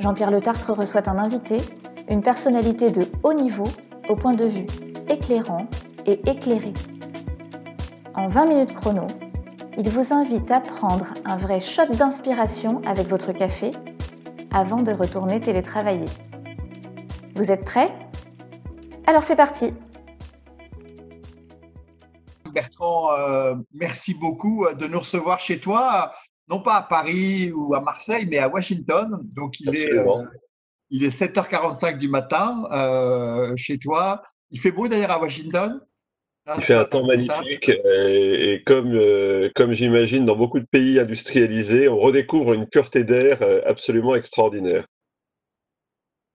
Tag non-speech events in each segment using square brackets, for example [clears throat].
Jean-Pierre Le Tartre reçoit un invité, une personnalité de haut niveau, au point de vue éclairant et éclairé. En 20 minutes chrono, il vous invite à prendre un vrai shot d'inspiration avec votre café avant de retourner télétravailler. Vous êtes prêts? Alors c'est parti Bertrand, euh, merci beaucoup euh, de nous recevoir chez toi, non pas à Paris ou à Marseille, mais à Washington. Donc il est, euh, il est 7h45 du matin chez toi. Il fait beau d'ailleurs à Washington il fait un temps magnifique et, comme, comme j'imagine dans beaucoup de pays industrialisés, on redécouvre une pureté d'air absolument extraordinaire.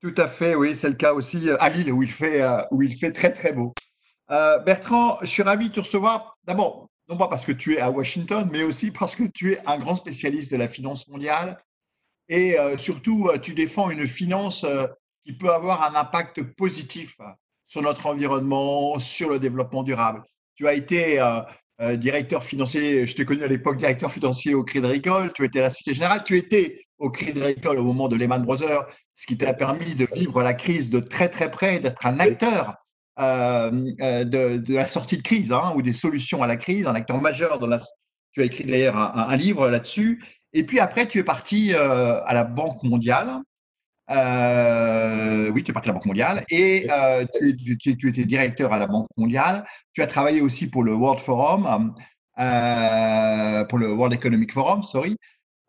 Tout à fait, oui, c'est le cas aussi à Lille où il fait, où il fait très très beau. Euh, Bertrand, je suis ravi de te recevoir. D'abord, non pas parce que tu es à Washington, mais aussi parce que tu es un grand spécialiste de la finance mondiale. Et euh, surtout, euh, tu défends une finance qui peut avoir un impact positif sur notre environnement, sur le développement durable. Tu as été directeur financier, je t'ai connu à l'époque directeur financier au Crédit Agricole, tu étais à la Société Générale, tu étais au Crédit Agricole au moment de Lehman Brothers, ce qui t'a permis de vivre la crise de très très près, d'être un acteur euh, euh, de, la sortie de crise hein, ou des solutions à la crise, un acteur majeur dans la. Tu as écrit d'ailleurs un, livre là-dessus. Et puis après, tu es parti euh, à la Banque mondiale. oui, tu es parti à la Banque mondiale et tu, tu, étais directeur à la Banque mondiale. Tu as travaillé aussi pour le World Forum, pour le World Economic Forum, sorry,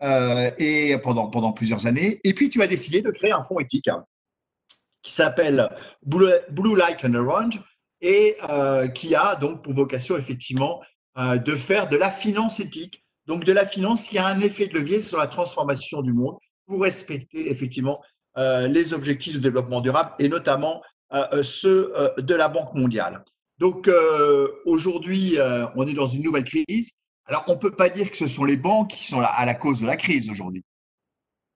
et pendant, pendant plusieurs années. Et puis, tu as décidé de créer un fonds éthique qui s'appelle Blue, Like and Orange et euh, qui a donc pour vocation effectivement euh, de faire de la finance éthique, donc de la finance qui a un effet de levier sur la transformation du monde pour respecter effectivement euh, les objectifs de développement durable et notamment ceux de la Banque mondiale. Donc aujourd'hui, on est dans une nouvelle crise. Alors on ne peut pas dire que ce sont les banques qui sont à la cause de la crise aujourd'hui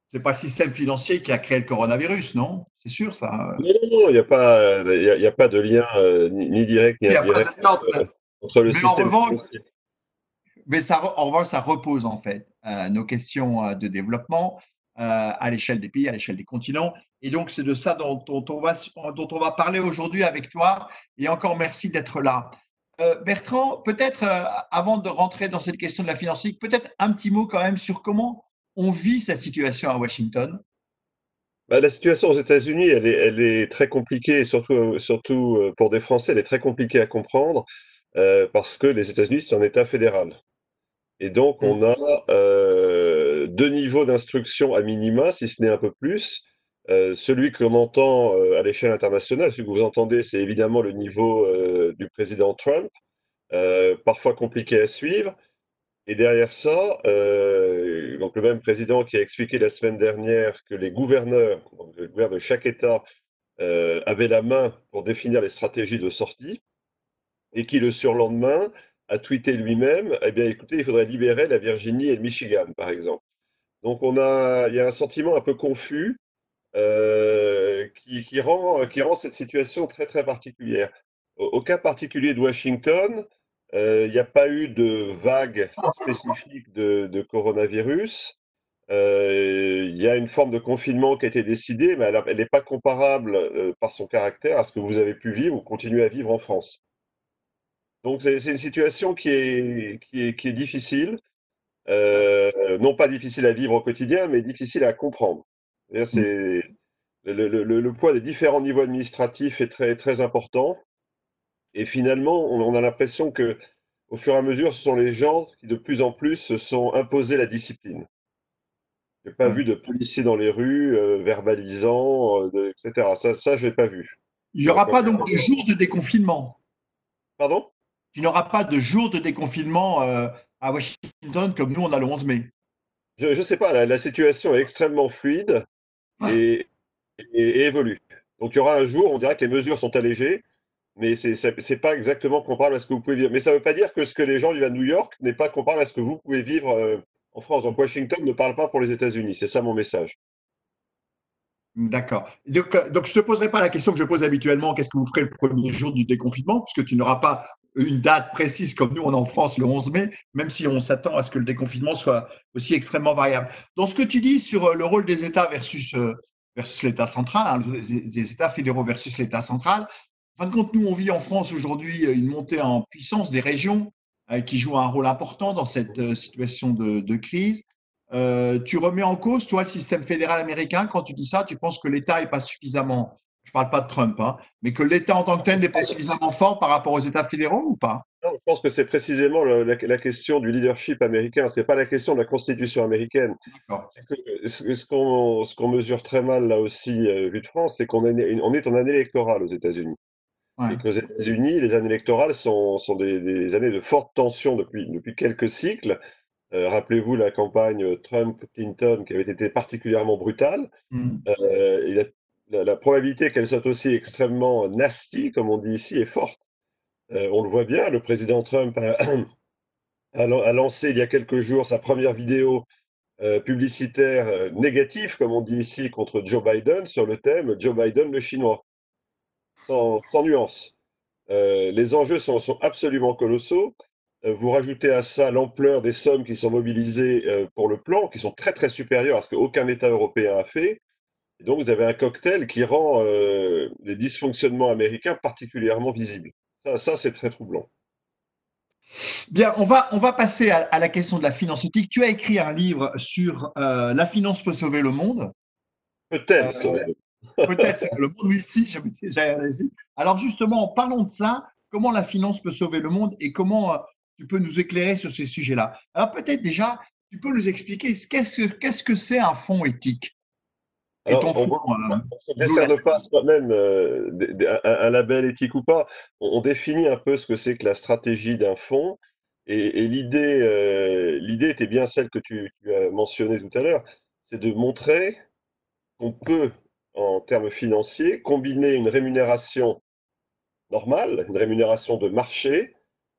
c'est pas le système financier qui a créé le coronavirus, non? C'est sûr, ça? Non, non, il n'y a, pas, y a, pas de lien euh, ni direct ni indirect euh, entre le système financier. Mais ça, en revanche, ça repose en fait euh, nos questions de développement à l'échelle des pays, à l'échelle des continents. Et donc, c'est de ça dont, on va, dont on va parler aujourd'hui avec toi. Et encore merci d'être là. Bertrand, peut-être avant de rentrer dans cette question de la finance, peut-être un petit mot quand même sur comment on vit cette situation à Washington? Bah, La situation aux États-Unis, elle est, très compliquée, surtout, surtout euh, pour des Français, elle est très compliquée à comprendre euh, parce que les États-Unis, c'est un État fédéral. Et donc, on a euh, deux niveaux d'instruction à minima, si ce n'est un peu plus. celui qu'on entend à l'échelle internationale, celui que vous entendez, c'est évidemment le niveau du président Trump, parfois compliqué à suivre. Et derrière ça, euh, donc le même président qui a expliqué la semaine dernière que les gouverneurs, le gouverneur de chaque État, euh, avaient la main pour définir les stratégies de sortie, et qui le surlendemain a tweeté lui-même, eh bien écoutez, il faudrait libérer la Virginie et le Michigan, par exemple. Donc on a, il y a un sentiment un peu confus euh, qui rend cette situation très très particulière. au cas particulier de Washington, euh, il n'y a pas eu de vague [laughs] spécifique de, coronavirus. Euh, il y a une forme de confinement qui a été décidée, mais elle n'est pas comparable euh, par son caractère à ce que vous avez pu vivre ou continuer à vivre en France. Donc c'est une situation qui est, qui est, qui est difficile, non pas difficile à vivre au quotidien, mais difficile à comprendre. C'est le, le, le, poids des différents niveaux administratifs est très, très important. Et finalement, on, a l'impression que, au fur et à mesure, ce sont les gens qui de plus en plus se sont imposés la discipline. Je n'ai pas vu de policiers dans les rues euh, verbalisant, euh, etc. Ça, ça je n'ai pas vu. Il n'y aura pas donc de jour de déconfinement. Pardon? Tu n'auras pas de jour de déconfinement euh, à Washington comme nous, on a le 11 mai. Je ne sais pas, la, situation est extrêmement fluide. Et et, évolue. Donc il y aura un jour, on dirait que les mesures sont allégées, mais ce n'est pas exactement comparable à ce que vous pouvez vivre. Mais ça ne veut pas dire que ce que les gens vivent à New York n'est pas comparable à ce que vous pouvez vivre euh, en France. Donc Washington ne parle pas pour les États-Unis. C'est ça mon message. D'accord. Donc, euh, donc, je ne te poserai pas la question que je pose habituellement, qu'est-ce que vous ferez le premier jour du déconfinement, puisque tu n'auras pas une date précise comme nous, on est en France le 11 mai, même si on s'attend à ce que le déconfinement soit aussi extrêmement variable. Dans ce que tu dis sur euh, le rôle des États versus, versus l'État central, hein, des États fédéraux versus l'État central, en fin de compte, nous, on vit en France aujourd'hui une montée en puissance des régions qui jouent un rôle important dans cette situation de, de crise. Euh, tu remets en cause, toi, le système fédéral américain quand tu dis ça Tu penses que l'État n'est pas suffisamment, je ne parle pas de Trump, hein, mais que l'État en tant que tel n'est pas suffisamment fort par rapport aux États fédéraux ou pas? Non, Je pense que c'est précisément la, question du leadership américain. Ce n'est pas la question de la Constitution américaine. ce qu'on mesure très mal là aussi, euh, vu de France, c'est qu'on est, on est en année électorale aux États-Unis. Et qu'aux États-Unis, les années électorales sont, sont des, des, années de forte tension depuis, depuis quelques cycles. Euh, rappelez-vous la campagne Trump-Clinton qui avait été particulièrement brutale. Mm. Euh, la, probabilité qu'elle soit aussi extrêmement nasty, comme on dit ici, est forte. Euh, on le voit bien, le président Trump a, [clears throat] lancé il y a quelques jours sa première vidéo publicitaire négative, comme on dit ici, contre Joe Biden sur le thème Joe Biden le chinois, sans, nuance. les enjeux sont absolument colossaux. Euh, vous rajoutez à ça l'ampleur des sommes qui sont mobilisées euh, pour le plan, qui sont très très supérieures à ce qu'aucun État européen a fait. Et donc vous avez un cocktail qui rend euh, les dysfonctionnements américains particulièrement visibles. Ça, c'est très troublant. Bien, on va, on va passer à, la question de la finance éthique. Tu as écrit un livre sur La finance peut sauver le monde. Peut-être. Peut-être le monde, oui, si, j'ai Alors justement, parlons de cela. Comment la finance peut sauver le monde et comment tu peux nous éclairer sur ces sujets-là? Alors peut-être déjà, tu peux nous expliquer qu'est-ce que c'est un fonds éthique? Et ton on ne euh, décerne pas soi-même euh, un, label éthique ou pas. On, définit un peu ce que c'est que la stratégie d'un fonds. Et, euh, l'idée, était bien celle que tu, tu as mentionnée tout à l'heure, c'est de montrer qu'on peut, en termes financiers, combiner une rémunération normale, une rémunération de marché,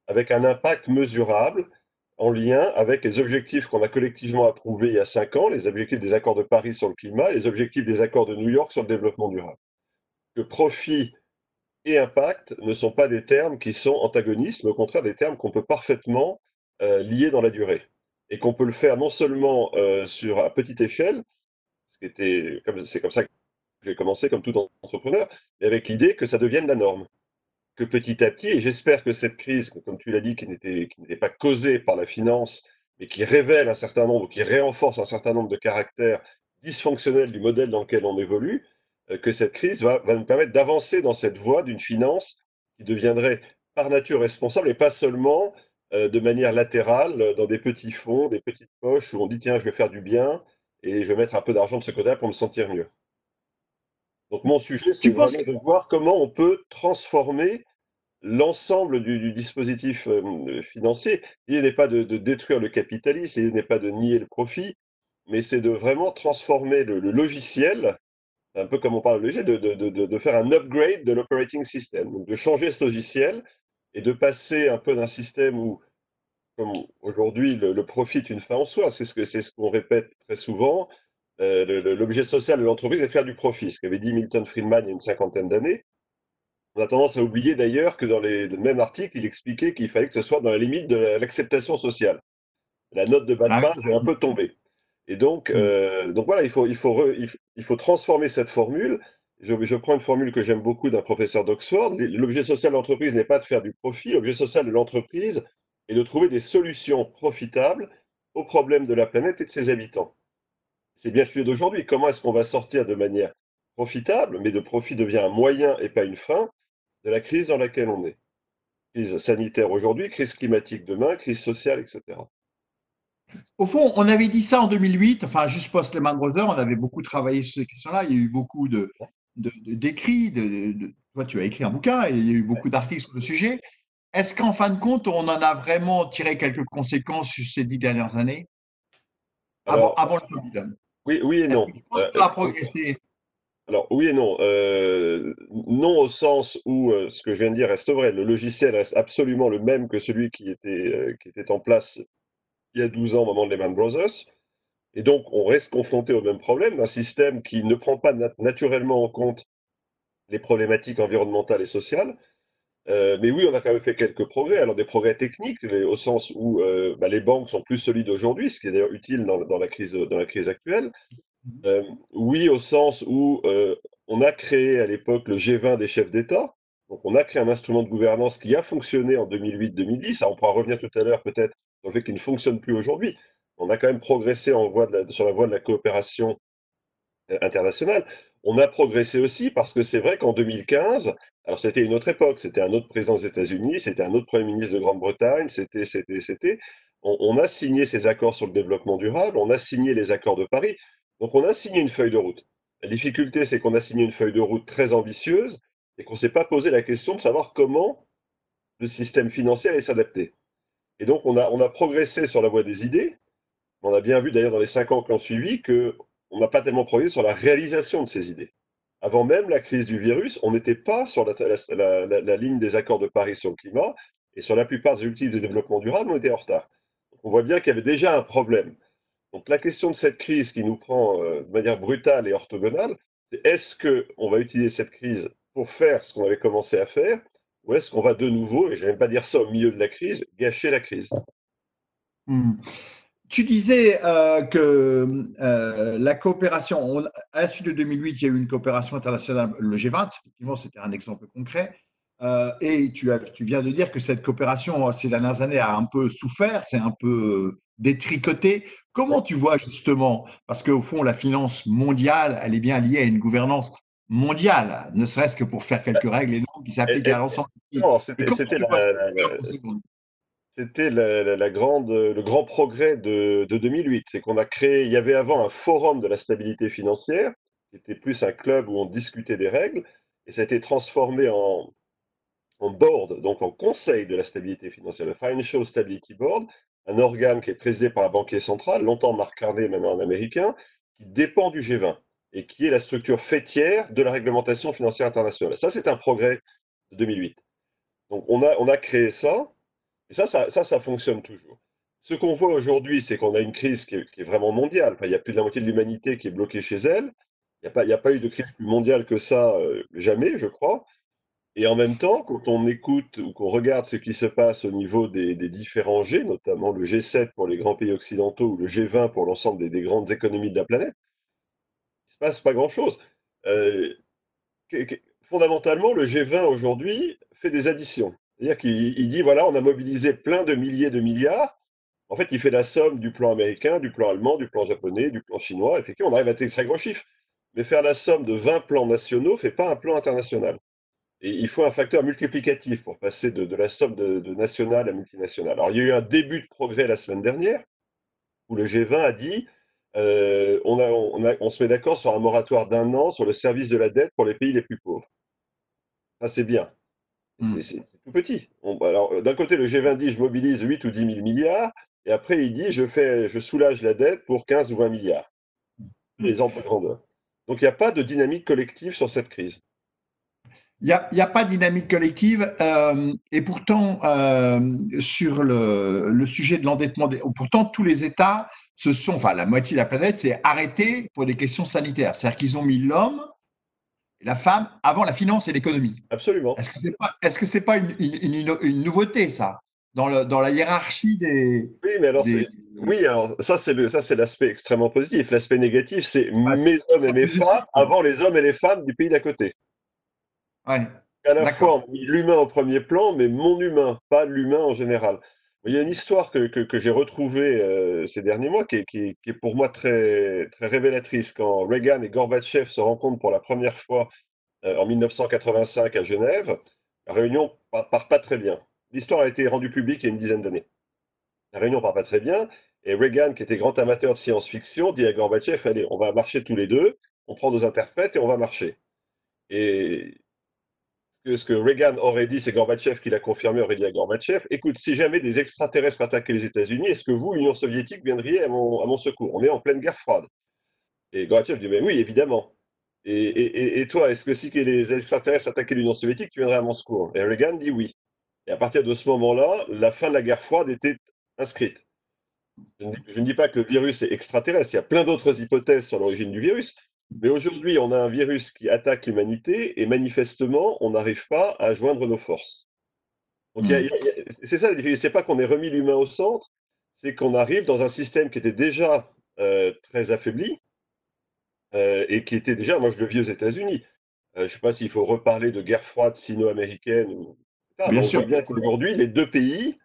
avec un impact mesurable en lien avec les objectifs qu'on a collectivement approuvés il y a cinq ans, les objectifs des accords de Paris sur le climat, les objectifs des accords de New York sur le développement durable. Que profit et impact ne sont pas des termes qui sont antagonistes, mais au contraire des termes qu'on peut parfaitement euh, lier dans la durée. Et qu'on peut le faire non seulement euh, sur à petite échelle, ce qui était, c'est comme ça que j'ai commencé comme tout entrepreneur, mais avec l'idée que ça devienne la norme que petit à petit, et j'espère que cette crise, comme tu l'as dit, qui n'était pas causée par la finance, mais qui révèle un certain nombre, qui renforce un certain nombre de caractères dysfonctionnels du modèle dans lequel on évolue, euh, que cette crise va, nous permettre d'avancer dans cette voie d'une finance qui deviendrait par nature responsable et pas seulement euh, de manière latérale dans des petits fonds, des petites poches où on dit tiens, je vais faire du bien et je vais mettre un peu d'argent de ce côté-là pour me sentir mieux. Donc mon sujet, c'est vraiment de voir comment on peut transformer l'ensemble du, dispositif euh, financier. L'idée n'est pas de, détruire le capitalisme, l'idée n'est pas de nier le profit, mais c'est de vraiment transformer le, logiciel, un peu comme on parle de logiciel, de, faire un upgrade de l'operating system, donc de changer ce logiciel et de passer un peu d'un système où, comme aujourd'hui, le, profit est une fin en soi, c'est ce qu'on répète très souvent, euh, l'objet social de l'entreprise est de faire du profit, ce qu'avait dit Milton Friedman il y a une cinquantaine d'années. On a tendance à oublier d'ailleurs que dans les, le même article, il expliquait qu'il fallait que ce soit dans la limite de l'acceptation sociale. La note de bas de ah est un peu tombée. Et donc, mm. euh, donc voilà, il faut, il, faut il faut transformer cette formule. Je, je prends une formule que j'aime beaucoup d'un professeur d'Oxford. L'objet social de l'entreprise n'est pas de faire du profit. L'objet social de l'entreprise est de trouver des solutions profitables aux problèmes de la planète et de ses habitants. C'est bien le sujet d'aujourd'hui. Comment est-ce qu'on va sortir de manière profitable, mais de profit devient un moyen et pas une fin, de la crise dans laquelle on est? Crise sanitaire aujourd'hui, crise climatique demain, crise sociale, etc. Au fond, on avait dit ça en 2008, enfin juste post Lehman Brothers, on avait beaucoup travaillé sur ces questions-là, il y a eu beaucoup de, d'écrits, de, toi tu as écrit un bouquin et il y a eu beaucoup d'articles sur le sujet. Est-ce qu'en fin de compte, on en a vraiment tiré quelques conséquences sur ces dix dernières années? Avant, avant, le Covid Oui, oui et non. Que tu penses que ça a progressé Alors oui et non. Euh, non au sens où euh, ce que je viens de dire reste vrai. Le logiciel reste absolument le même que celui qui était, euh, qui était en place il y a 12 ans au moment de Lehman Brothers. Et donc on reste confronté au même problème d'un système qui ne prend pas naturellement en compte les problématiques environnementales et sociales. Mais oui, on a quand même fait quelques progrès. Alors des progrès techniques, au sens où bah, les banques sont plus solides aujourd'hui, ce qui est d'ailleurs utile dans, la crise, dans la crise actuelle. Euh, oui, au sens où euh, on a créé à l'époque le G20 des chefs d'État. Donc, on a créé un instrument de gouvernance qui a fonctionné en 2008-2010. On pourra revenir tout à l'heure peut-être sur le fait qu'il ne fonctionne plus aujourd'hui. On a quand même progressé sur la voie de la coopération euh, internationale. On a progressé aussi parce que c'est vrai qu'en 2015, alors c'était une autre époque, c'était un autre président des États-Unis, c'était un autre Premier ministre de Grande-Bretagne, c'était, c'était, c'était. on, a signé ces accords sur le développement durable, on a signé les accords de Paris. Donc on a signé une feuille de route. La difficulté, c'est qu'on a signé une feuille de route très ambitieuse et qu'on ne s'est pas posé la question de savoir comment le système financier allait s'adapter. Et donc on a, on a progressé sur la voie des idées. On a bien vu d'ailleurs dans les cinq ans qui ont suivi qu'on n'a pas tellement progressé sur la réalisation de ces idées. Avant même la crise du virus, on n'était pas sur la, la, ligne des accords de Paris sur le climat et sur la plupart des objectifs de développement durable, on était en retard. on voit bien qu'il y avait déjà un problème. Donc la question de cette crise qui nous prend euh, de manière brutale et orthogonale, c'est est-ce qu'on va utiliser cette crise pour faire ce qu'on avait commencé à faire, ou est-ce qu'on va de nouveau, et je n'aime pas dire ça au milieu de la crise, gâcher la crise? Hmm. Tu disais euh, que euh, la coopération, à la suite de 2008, il y a eu une coopération internationale, le G20, effectivement, c'était un exemple concret. et tu, as, tu viens de dire que cette coopération, ces dernières années, a un peu souffert, c'est un peu détricoté. Comment tu vois justement, parce qu'au fond, la finance mondiale, elle est bien liée à une gouvernance mondiale, ne serait-ce que pour faire quelques règles et normes qui s'appliquent à l'ensemble. C'était la, grande, le grand progrès de, 2008. C'est qu'on a créé, il y avait avant un forum de la stabilité financière, qui était plus un club où on discutait des règles, et ça a été transformé en, board, donc en conseil de la stabilité financière, le Financial Stability Board, un organe qui est présidé par un banquier central, longtemps Marc Carnet, maintenant un américain, qui dépend du G20 et qui est la structure fêtière de la réglementation financière internationale. Ça, c'est un progrès de 2008. Donc, on a, on a créé ça, et ça, ça, ça, fonctionne toujours. Ce qu'on voit aujourd'hui, c'est qu'on a une crise qui est, vraiment mondiale. Enfin, il y a plus de la moitié de l'humanité qui est bloquée chez elle. Il n'y a, pas, a pas eu de crise plus mondiale que ça, euh, jamais, je crois. Et en même temps, quand on écoute ou qu'on regarde ce qui se passe au niveau des, différents G, notamment le G7 pour les grands pays occidentaux ou le G20 pour l'ensemble des, grandes économies de la planète, il ne se passe pas grand-chose. Euh, fondamentalement, le G20 aujourd'hui fait des additions. C'est-à-dire qu'il dit, voilà, on a mobilisé plein de milliers de milliards. En fait, il fait la somme du plan américain, du plan allemand, du plan japonais, du plan chinois. Effectivement, on arrive à des très gros chiffres. Mais faire la somme de 20 plans nationaux ne fait pas un plan international. Et il faut un facteur multiplicatif pour passer de, la somme de, nationale à multinationale. Alors, il y a eu un début de progrès la semaine dernière, où le G20 a dit euh, on, on, se met d'accord sur un moratoire d'un an sur le service de la dette pour les pays les plus pauvres. Ça, c'est bien. Hmm. C'est tout petit. alors, d'un côté, le G20 dit je mobilise 8 ou 10 000 milliards, et après, il dit je, fais, je soulage la dette pour 15 ou 20 milliards. Hmm. Les de grandeur. Donc, il n'y a pas de dynamique collective sur cette crise. Il n'y a, pas de dynamique collective euh, et pourtant euh, sur le, sujet de l'endettement, pourtant tous les États se sont, enfin la moitié de la planète s'est arrêtée pour des questions sanitaires. C'est-à-dire qu'ils ont mis l'homme la femme avant la finance et l'économie. Absolument. Est-ce que pas, est-ce que c'est pas une, une, nouveauté ça dans, le, dans la hiérarchie des. Oui, mais alors oui, alors ça c'est l'aspect extrêmement positif. L'aspect négatif, c'est mes hommes et mes femmes avant les hommes et les femmes du pays d'à côté. À la fois, on l'humain au premier plan, mais mon humain, pas l'humain en général. Il y a une histoire que, que, j'ai retrouvée euh, ces derniers mois qui est, qui, pour moi très, très révélatrice. Quand Reagan et Gorbatchev se rencontrent pour la première fois euh, en 1985 à Genève, la réunion part, part pas très bien. L'histoire a été rendue publique il y a une dizaine d'années. La réunion part pas très bien, et Reagan, qui était grand amateur de science-fiction, dit à Gorbatchev, allez, on va marcher tous les deux, on prend nos interprètes et on va marcher. Ce que Reagan aurait dit, c'est Gorbatchev qui l'a confirmé, aurait dit à Gorbatchev, écoute, si jamais des extraterrestres attaquaient les États-Unis, est-ce que vous, Union soviétique, viendriez à mon, secours? On est en pleine guerre froide. Et Gorbatchev dit, mais oui, évidemment. Et, toi, est-ce que si les extraterrestres attaquaient l'Union soviétique, tu viendrais à mon secours? Et Reagan dit oui. Et à partir de ce moment-là, la fin de la guerre froide était inscrite. Je ne, dis, pas que le virus est extraterrestre, il y a plein d'autres hypothèses sur l'origine du virus, mais aujourd'hui, on a un virus qui attaque l'humanité et manifestement, on n'arrive pas à joindre nos forces. Donc, c'est ça la difficulté. C'est pas qu'on ait remis l'humain au centre, c'est qu'on arrive dans un système qui était déjà euh, très affaibli euh, et qui était déjà, moi je le vis aux États-Unis. Euh, je ne sais pas s'il faut reparler de guerre froide sino-américaine. Ou... Bien sûr. bien qu'aujourd'hui, les deux pays,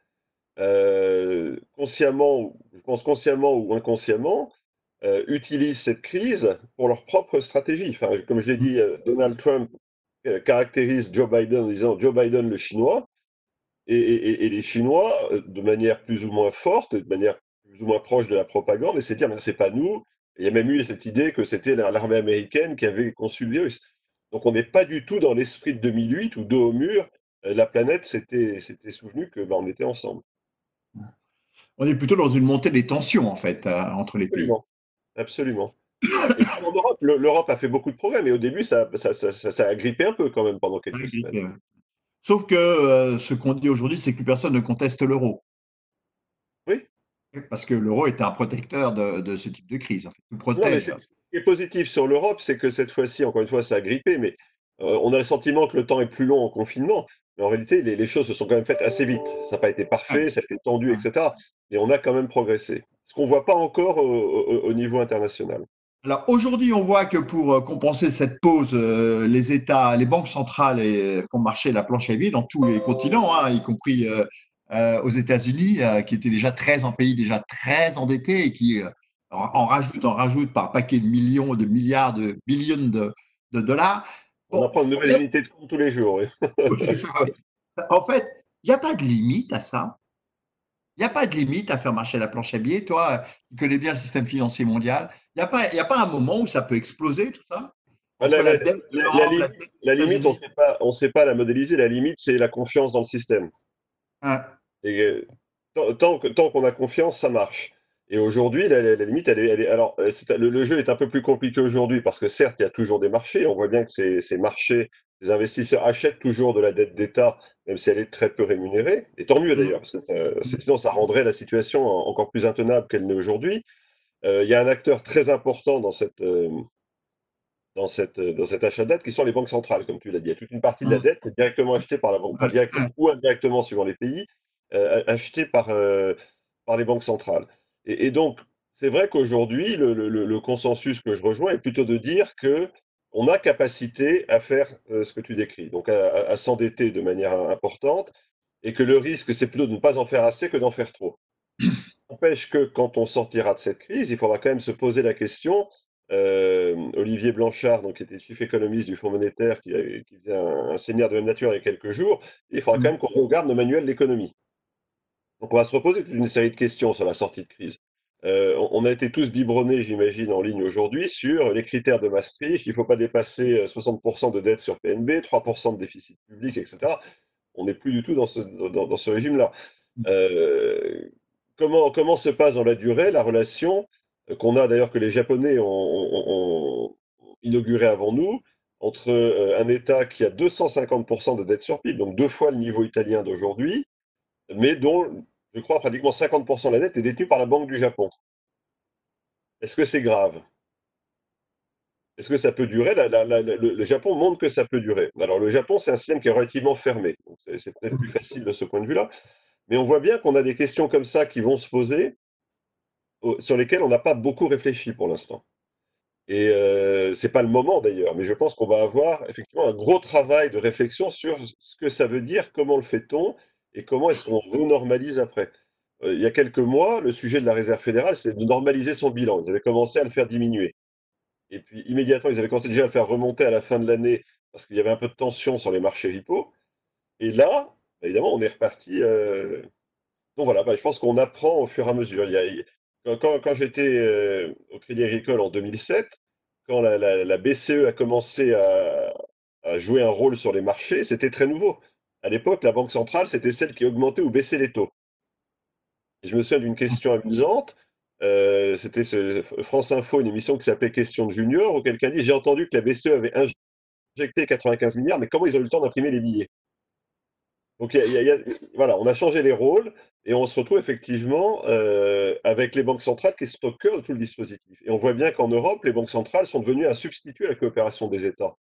consciemment, je pense consciemment ou inconsciemment, utilisent cette crise pour leur propre stratégie. Enfin, comme je l'ai dit, Donald Trump caractérise Joe Biden en disant Joe Biden le chinois. Et, les Chinois, euh, de manière plus ou moins forte, de manière plus ou moins proche de la propagande, essaient de dire, mais c'est pas nous. il y a même eu cette idée que c'était l'armée américaine qui avait conçu le virus. Donc on n'est pas du tout dans l'esprit de 2008 où dos au mur, euh, la planète s'était souvenu que bah, on était ensemble. On est plutôt dans une montée des tensions en fait euh, entre les pays. Absolument. En Europe, l'Europe a fait beaucoup de progrès, mais au début, ça, ça, a grippé un peu quand même pendant quelques semaines. Sauf que euh, ce qu'on dit aujourd'hui, c'est que plus personne ne conteste l'euro. Oui. Parce que l'euro est un protecteur de, ce type de crise. ce qui est positif sur l'Europe, c'est que cette fois-ci, encore une fois, ça a grippé, mais euh, on a le sentiment que le temps est plus long en confinement. Mais en réalité, les, choses se sont quand même faites assez vite. Ça n'a pas été parfait, ça a été tendu, etc. Mais on a quand même progressé. Ce qu'on ne voit pas encore au niveau international. Alors aujourd'hui, on voit que pour euh, compenser cette pause, euh, les États, les banques centrales font marcher la planche à billets dans tous les continents, hein, y compris euh, aux États-Unis, qui étaient déjà très un pays déjà très endetté et qui en rajoute, en rajoute par paquet de millions, de milliards, de billions de, dollars. on apprend une nouvelle unité de compte tous les jours. [laughs] c'est ça. En fait, il n'y a pas de limite à ça. Il n'y a pas de limite à faire marcher la planche à billets. Toi, qui connais bien le système financier mondial, il n'y a, pas, a pas un moment où ça peut exploser, tout ça? Ah, la, limite, on ne sait pas la modéliser. La limite, c'est la confiance dans le système. Et, euh, tant, tant qu'on a confiance, ça marche. Et aujourd'hui, la, limite, elle est, elle est alors, euh, le, jeu est un peu plus compliqué aujourd'hui parce que certes, il y a toujours des marchés. On voit bien que ces, ces marchés, les investisseurs achètent toujours de la dette d'État même si elle est très peu rémunérée. Et tant mieux d'ailleurs, parce que sinon ça rendrait la situation encore plus intenable qu'elle n'est aujourd'hui. Euh, il y a un acteur très important dans, cette, euh, dans, cette, dans cet achat de dette qui sont les banques centrales, comme tu l'as dit. Il y a toute une partie de la mmh. dette qui est directement achetée par la banque, pas directement ou indirectement suivant les pays, euh, achetée par, par les banques centrales. Et, donc, c'est vrai qu'aujourd'hui, le, le, le, consensus que je rejoins est plutôt de dire que on a capacité à faire euh, ce que tu décris, donc à, s'endetter de manière importante, et que le risque, c'est plutôt de ne pas en faire assez que d'en faire trop. [clears throat] N'empêche que quand on sortira de cette crise, il faudra quand même se poser la question. Euh, Olivier Blanchard, donc, qui était chef économiste du Fonds monétaire, qui, faisait un, séminaire de même nature il y a quelques jours, il faudra quand même qu'on regarde nos manuels d'économie. Donc on va se reposer une série de questions sur la sortie de crise. Euh, on a été tous biberonnés, j'imagine, en ligne aujourd'hui sur les critères de Maastricht. Il ne faut pas dépasser 60% euh, de dette sur PNB, 3% de déficit public, etc. On n'est plus du tout dans ce, régime-là. Euh, comment, comment se passe dans la durée la relation qu'on a d'ailleurs que les Japonais ont, inauguré avant nous entre un État qui a 250% de dette sur PIB, donc deux fois le niveau italien d'aujourd'hui, mais dont je crois, pratiquement 50% de la dette est détenue par la Banque du Japon. Est-ce que c'est grave? Est-ce que ça peut durer? Le, Japon montre que ça peut durer. Alors le Japon, c'est un système qui est relativement fermé. C'est peut-être plus facile de ce point de vue-là. Mais on voit bien qu'on a des questions comme ça qui vont se poser, sur lesquelles on n'a pas beaucoup réfléchi pour l'instant. Et euh, ce n'est pas le moment d'ailleurs, mais je pense qu'on va avoir effectivement un gros travail de réflexion sur ce que ça veut dire, comment le fait-on, et comment est-ce qu'on renormalise après euh, Il y a quelques mois, le sujet de la réserve fédérale, c'était de normaliser son bilan. Ils avaient commencé à le faire diminuer. Et puis immédiatement, ils avaient commencé déjà à le faire remonter à la fin de l'année parce qu'il y avait un peu de tension sur les marchés repo. Et là, évidemment, on est reparti. Euh, donc voilà, bah, je pense qu'on apprend au fur et à mesure. Quand, j'étais euh, au Crédit Agricole en 2007, quand la, BCE a commencé à jouer un rôle sur les marchés, c'était très nouveau à l'époque, la Banque centrale, c'était celle qui augmentait ou baissait les taux. Je me souviens d'une question amusante. euh, c'était France Info, une émission qui s'appelait Question de Junior, où quelqu'un dit J'ai entendu que la BCE avait injecté 95 milliards, mais comment ils ont eu le temps d'imprimer les billets? Donc, voilà, on a changé les rôles et on se retrouve effectivement euh, avec les banques centrales qui sont au cœur de tout le dispositif. Et on voit bien qu'en Europe, les banques centrales sont devenues un substitut à la coopération des États.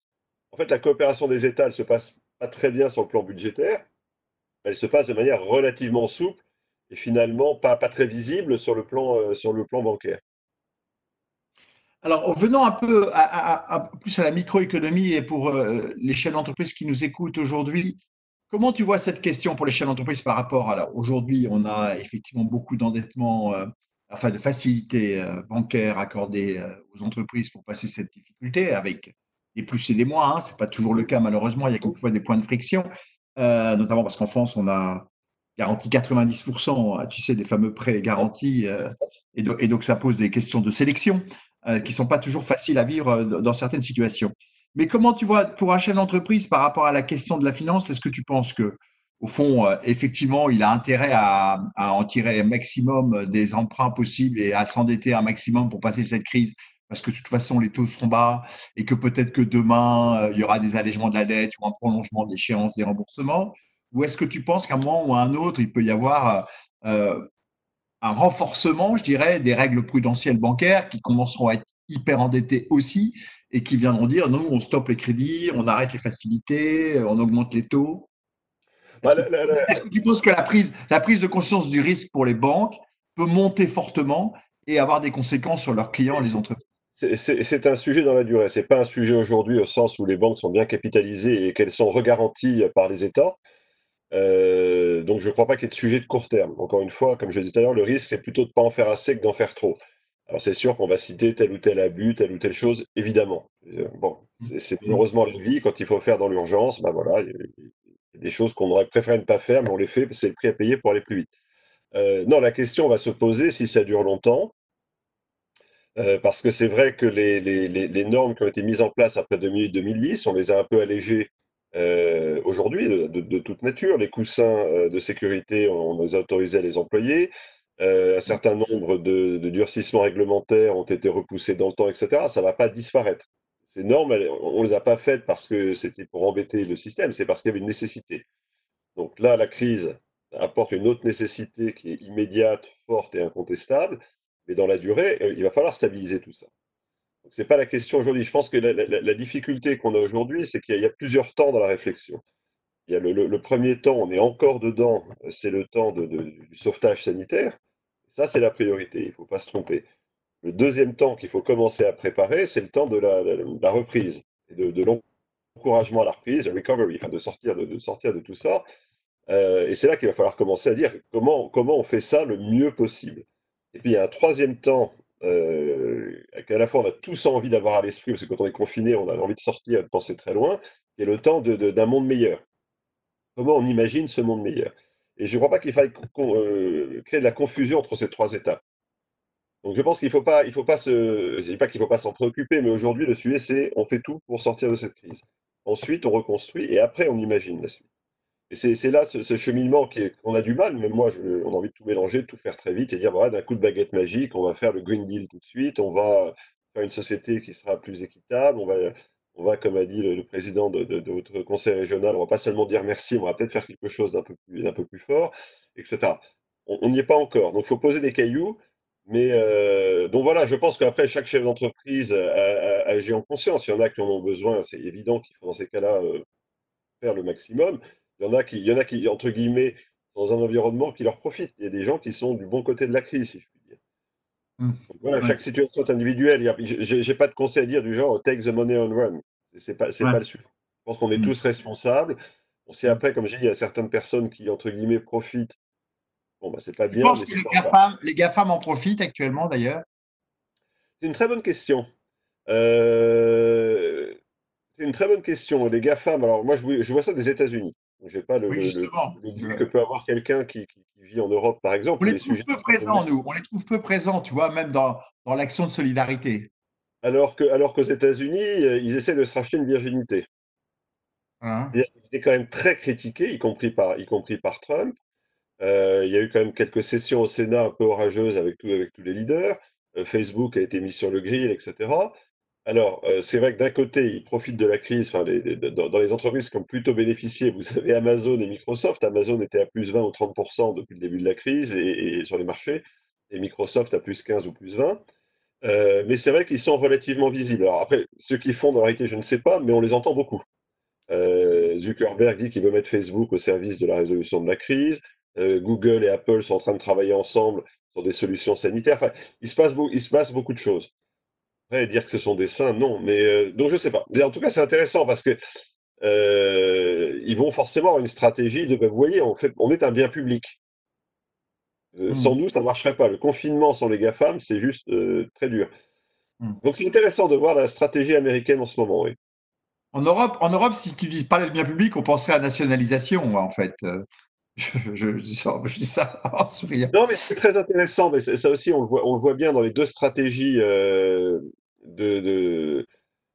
En fait, la coopération des États, elle se passe très bien sur le plan budgétaire, elle se passe de manière relativement souple et finalement pas, pas très visible sur le plan, euh, sur le plan bancaire. Alors, venant un peu plus à la microéconomie et pour euh, les chefs d'entreprise qui nous écoutent aujourd'hui, comment tu vois cette question pour les chefs d'entreprise par rapport à aujourd'hui, on a effectivement beaucoup d'endettement, euh, enfin de facilités bancaires accordées aux entreprises pour passer cette difficulté avec des plus et des moins. Hein, Ce n'est pas toujours le cas malheureusement, il y a quelquefois des points de friction, notamment parce qu'en France, on a garantit 90%, tu sais, des fameux prêts garantis. Euh, et, donc, ça pose des questions de sélection euh, qui ne sont pas toujours faciles à vivre euh, dans certaines situations. Mais comment tu vois, pour un chef par rapport à la question de la finance, est-ce que tu penses que, au fond, effectivement, il a intérêt à, en tirer un maximum des emprunts possibles et à s'endetter un maximum pour passer cette crise parce que de toute façon, les taux seront bas et que peut-être que demain, il y aura des allègements de la dette ou un prolongement de l'échéance des remboursements. Ou est-ce que tu penses qu'à un moment ou à un autre, il peut y avoir euh, un renforcement, je dirais, des règles prudentielles bancaires qui commenceront à être hyper endettées aussi et qui viendront dire non, on stoppe les crédits, on arrête les facilités, on augmente les taux? Est-ce que, tu penses que la prise, la prise de conscience du risque pour les banques peut monter fortement et avoir des conséquences sur leurs clients et les entreprises? C'est un sujet dans la durée. Ce n'est pas un sujet aujourd'hui au sens où les banques sont bien capitalisées et qu'elles sont regaranties par les États. Euh, donc je ne crois pas qu'il y ait de sujet de court terme. Encore une fois, comme je disais tout à l'heure, le risque, c'est plutôt de ne pas en faire assez que d'en faire trop. Alors c'est sûr qu'on va citer tel ou tel abus, telle ou telle chose, évidemment. Euh, bon, c'est malheureusement la vie. Quand il faut faire dans l'urgence, ben voilà, il y, a des choses qu'on aurait préféré ne pas faire, mais on les fait, c'est le prix à payer pour aller plus vite. Euh, non, la question va se poser si ça dure longtemps. Parce que c'est vrai que les, normes qui ont été mises en place après 2010, on les a un peu allégées euh, aujourd'hui de, toute nature. Les coussins euh, de sécurité, on les a autorisés à les employer. Euh, un certain nombre de, durcissements réglementaires ont été repoussés dans le temps, etc. Ça ne va pas disparaître. Ces normes, on ne les a pas faites parce que c'était pour embêter le système, c'est parce qu'il y avait une nécessité. Donc là, la crise apporte une autre nécessité qui est immédiate, forte et incontestable, mais dans la durée, il va falloir stabiliser tout ça. Ce n'est pas la question aujourd'hui. Je pense que la, difficulté qu'on a aujourd'hui, c'est qu'il y, a plusieurs temps dans la réflexion. Il y a le, premier temps, on est encore dedans, c'est le temps du sauvetage sanitaire. Ça, c'est la priorité, il ne faut pas se tromper. Le deuxième temps qu'il faut commencer à préparer, c'est le temps de la, reprise et de, l'encouragement à la reprise, recovery, enfin de sortir de, de tout ça. Euh, et c'est là qu'il va falloir commencer à dire comment on fait ça le mieux possible. Et puis il y a un troisième temps euh, qu'à la fois on a tous envie d'avoir à l'esprit, parce que quand on est confiné, on a envie de sortir et de penser très loin, et le temps d'un monde meilleur. Comment on imagine ce monde meilleur? Et je ne crois pas qu'il faille euh, créer de la confusion entre ces trois étapes. Donc je pense qu'il ne faut pas, se, je dis pas qu'il faut pas s'en préoccuper, mais aujourd'hui le sujet c'est on fait tout pour sortir de cette crise. Ensuite on reconstruit et après on imagine la suite. Et c'est là ce, cheminement qu'on a du mal, même moi, on a envie de tout mélanger, de tout faire très vite et dire, voilà, d'un coup de baguette magique, on va faire le Green Deal tout de suite, on va faire une société qui sera plus équitable, on va, on va comme a dit le, président de, votre conseil régional, on va pas seulement dire merci, on va peut-être faire quelque chose d'un peu, plus, fort, etc. On n'y est pas encore. Donc, il faut poser des cailloux. Mais euh, donc voilà, je pense qu'après, chaque chef d'entreprise agit en conscience. Il y en a qui en ont besoin, c'est évident qu'il faut dans ces cas-là euh, faire le maximum. Il y en a qui, il y en a qui, entre guillemets, dans un environnement qui leur profite. Il y a des gens qui sont du bon côté de la crise, si je puis dire. Mmh. voilà, chaque situation est individuelle. Je n'ai pas de conseil à dire du genre take the money and run. Ce n'est pas, pas le sujet. Je pense qu'on est mmh. tous responsables. On sait après, comme j'ai dit, il y a certaines personnes qui, entre guillemets, profitent. Bon, bah, c'est pas bien. Je pense que les GAFAM, les GAFAM en profitent actuellement, d'ailleurs? C'est une très bonne question. Euh, c'est une très bonne question. Les GAFAM, alors moi, je vois ça des États-Unis. Je n'ai pas le, que peut avoir quelqu'un qui, vit en Europe, par exemple. On les, trouve peu présents, nous. On les trouve peu présents, tu vois, même dans, dans l'action de solidarité. Alors qu'aux alors qu'aux États-Unis, euh, ils essaient de se racheter une virginité. Hein? Ils étaient quand même très critiqués, y compris par, y compris par Trump. il y a eu quand même quelques sessions au Sénat un peu orageuses avec, avec tous les leaders. Facebook a été mis sur le grill, etc. Alors, euh, c'est vrai que d'un côté, ils profitent de la crise, dans, les entreprises qui ont plutôt bénéficié, vous avez Amazon et Microsoft. Amazon était à plus 20 ou 30% depuis le début de la crise et, sur les marchés, et Microsoft à plus 15 ou plus 20. Euh, mais c'est vrai qu'ils sont relativement visibles. Alors après, ce qu'ils font dans la réalité, je ne sais pas, mais on les entend beaucoup. Euh, Zuckerberg dit qu'il veut mettre Facebook au service de la résolution de la crise. Google et Apple sont en train de travailler ensemble sur des solutions sanitaires. Enfin, il se passe, il se passe beaucoup de choses dire que ce sont des saints, non. Mais euh, donc je sais pas. en tout cas, c'est intéressant parce que euh, ils vont forcément avoir une stratégie de, bah, vous voyez, on, fait, on est un bien public. Euh, mmh. Sans nous, ça ne marcherait pas. Le confinement sans les GAFAM, c'est juste très dur. Mmh. Donc c'est intéressant de voir la stratégie américaine en ce moment, oui. En Europe, en Europe, si tu dis parler de bien public, on penserait à nationalisation, en fait. Je, dis ça [laughs] en souriant. Non, mais c'est très intéressant. Mais ça aussi, on le, voit, on voit bien dans les deux stratégies de,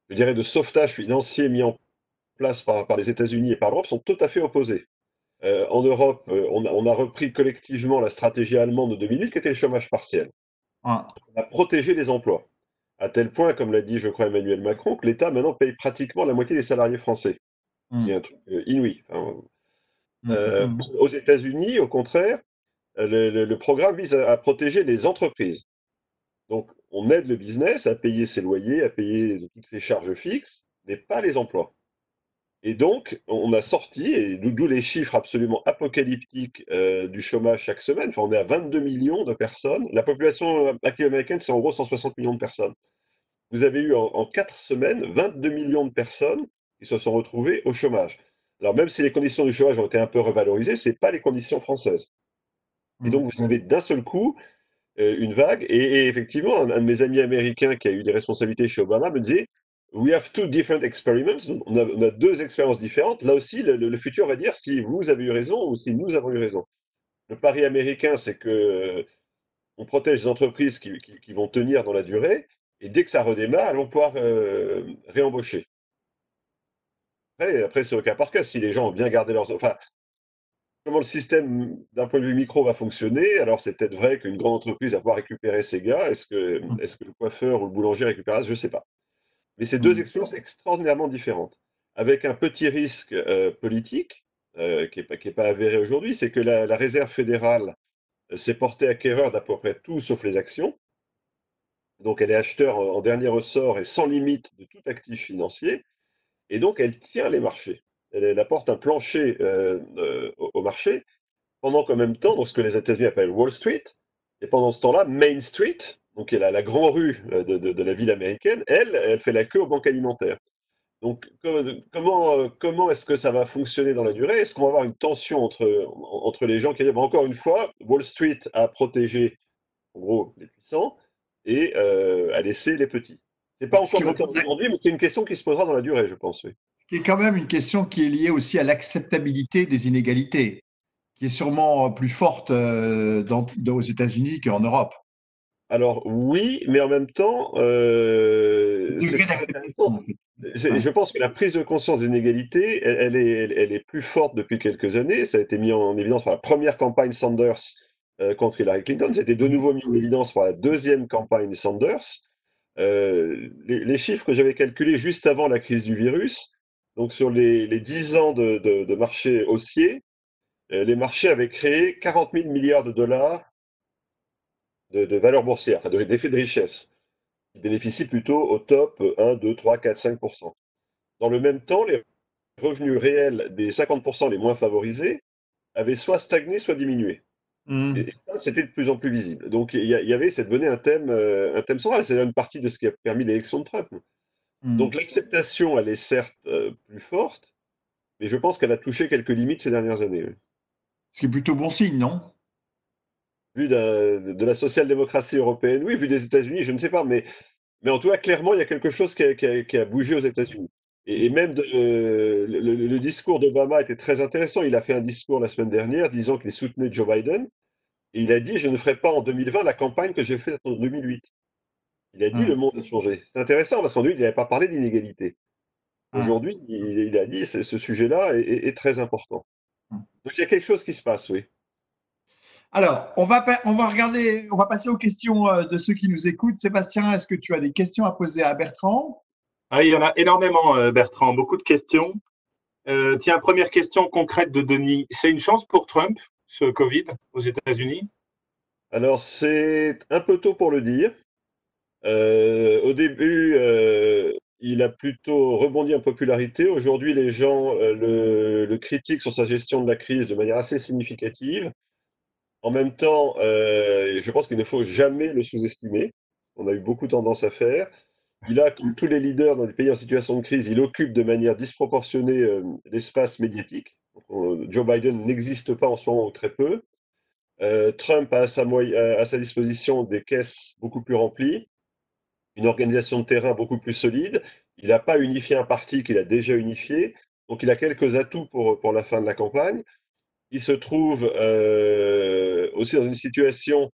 je dirais, de sauvetage financier mis en place par, par les États-Unis et par l'Europe sont tout à fait opposés. Euh, en Europe, euh, on, a, repris collectivement la stratégie allemande de 2008 qui était le chômage partiel. On a protégé les emplois. À tel point, comme l'a dit, je crois, Emmanuel Macron, que l'État maintenant paye pratiquement la moitié des salariés français. C'est mmh. un truc euh, inouï. Mmh, mmh, aux États-Unis, au contraire, le, programme vise à, protéger les entreprises. Donc, on aide le business à payer ses loyers, à payer toutes ses charges fixes, mais pas les emplois. Et donc, on a sorti, et d'où les chiffres absolument apocalyptiques euh, du chômage chaque semaine. on est à 22 millions de personnes. La population active américaine, c'est en gros 160 millions de personnes. Vous avez eu en, quatre semaines 22 millions de personnes qui se sont retrouvées au chômage. Alors, même si les conditions du chômage ont été un peu revalorisées, ce n'est pas les conditions françaises. Et donc, vous mmh. avez d'un seul coup une vague. Et, effectivement, un, de mes amis américains qui a eu des responsabilités chez Obama me disait We have two different experiments. On a, deux expériences différentes. Là aussi, le, futur va dire si vous avez eu raison ou si nous avons eu raison. Le pari américain, c'est que euh, on protège les entreprises qui, vont tenir dans la durée, et dès que ça redémarre, elles vont pouvoir euh, réembaucher. Après, après c'est au cas par cas. Si les gens ont bien gardé leurs... Enfin, comment le système d'un point de vue micro va fonctionner? Alors c'est peut-être vrai qu'une grande entreprise va pouvoir récupérer ses gars. Est-ce que, mmh. est que le coiffeur ou le boulanger récupérera? Je ne sais pas. Mais c'est deux mmh. expériences extraordinairement différentes, avec un petit risque euh, politique euh, qui n'est pas, avéré aujourd'hui, c'est que la, réserve fédérale euh, s'est portée acquéreur d'à peu près tout sauf les actions. Donc elle est acheteur en dernier ressort et sans limite de tout actif financier. Et donc elle tient les marchés elle, apporte un plancher euh, euh, au, marché, pendant qu'en même temps, donc ce que les États-Unis appellent Wall Street, et pendant ce temps-là, Main Street, donc la, la grande rue euh, de, la ville américaine, elle, elle fait la queue aux banques alimentaires. Donc, comment, comment est-ce que ça va fonctionner dans la durée? Est-ce qu'on va avoir une tension entre, entre les gens qui Encore une fois, Wall Street a protégé, en gros, les puissants et a laissé les petits. Ce n'est pas encore le cas aujourd'hui, mais c'est une question qui se posera dans la durée, je pense. Oui qui est quand même une question qui est liée aussi à l'acceptabilité des inégalités, qui est sûrement plus forte euh, dans, aux États-Unis qu'en Europe. Alors oui, mais en même temps, euh, je pense que la prise de conscience des inégalités, elle, est, elle, est, plus forte depuis quelques années. Ça a été mis en évidence par la première campagne Sanders euh, contre Hillary Clinton. C'était de nouveau mis en évidence par la deuxième campagne Sanders. les, les, chiffres que j'avais calculés juste avant la crise du virus, donc sur les, les 10 ans de, de, marché haussier, euh, les marchés avaient créé 40 000 milliards de dollars de, de valeur boursière, enfin d'effets de richesse, qui bénéficient plutôt au top 1, 2, 3, 4, 5% Dans le même temps, les revenus réels des 50 les moins favorisés avaient soit stagné, soit diminué. Mmh. Et ça, c'était de plus en plus visible. Donc, il y, avait, c'est devenu un thème, euh, un thème central. C'est une partie de ce qui a permis l'élection de Trump. Donc mmh. l'acceptation, elle est certes euh, plus forte, mais je pense qu'elle a touché quelques limites ces dernières années. Ce qui est plutôt bon signe, non? Vu de, la social-démocratie européenne, oui, vu des États-Unis, je ne sais pas, mais, mais en tout cas, clairement, il y a quelque chose qui a, bougé aux États-Unis. Et, même euh, le, discours d'Obama était très intéressant. Il a fait un discours la semaine dernière disant qu'il soutenait Joe Biden. Et il a dit, je ne ferai pas en 2020 la campagne que j'ai faite en 2008. Il a dit le monde a changé. C'est intéressant parce qu'en il n'avait pas parlé d'inégalité. Aujourd'hui, il, a dit que ce sujet-là est, très important. Donc il y a quelque chose qui se passe, oui. Alors, on va, on va regarder, on va passer aux questions euh, de ceux qui nous écoutent. Sébastien, est-ce que tu as des questions à poser à Bertrand? Ah, Il y en a énormément, euh, Bertrand, beaucoup de questions. Euh, tiens, première question concrète de Denis. C'est une chance pour Trump, ce Covid, aux États-Unis? Alors, c'est un peu tôt pour le dire. Au début, il a plutôt rebondi en popularité. Aujourd'hui, les gens le, le, critiquent sur sa gestion de la crise de manière assez significative. En même temps, euh, je pense qu'il ne faut jamais le sous-estimer. On a eu beaucoup tendance à faire. Il a, comme tous les leaders dans des pays en situation de crise, il occupe de manière disproportionnée euh, l'espace médiatique. Joe Biden n'existe pas en ce moment ou très peu. Euh, Trump a à sa disposition des caisses beaucoup plus remplies, une organisation de terrain beaucoup plus solide. Il n'a pas unifié un parti qu'il a déjà unifié, donc il a quelques atouts pour, pour la fin de la campagne il se trouve euh, aussi dans une situation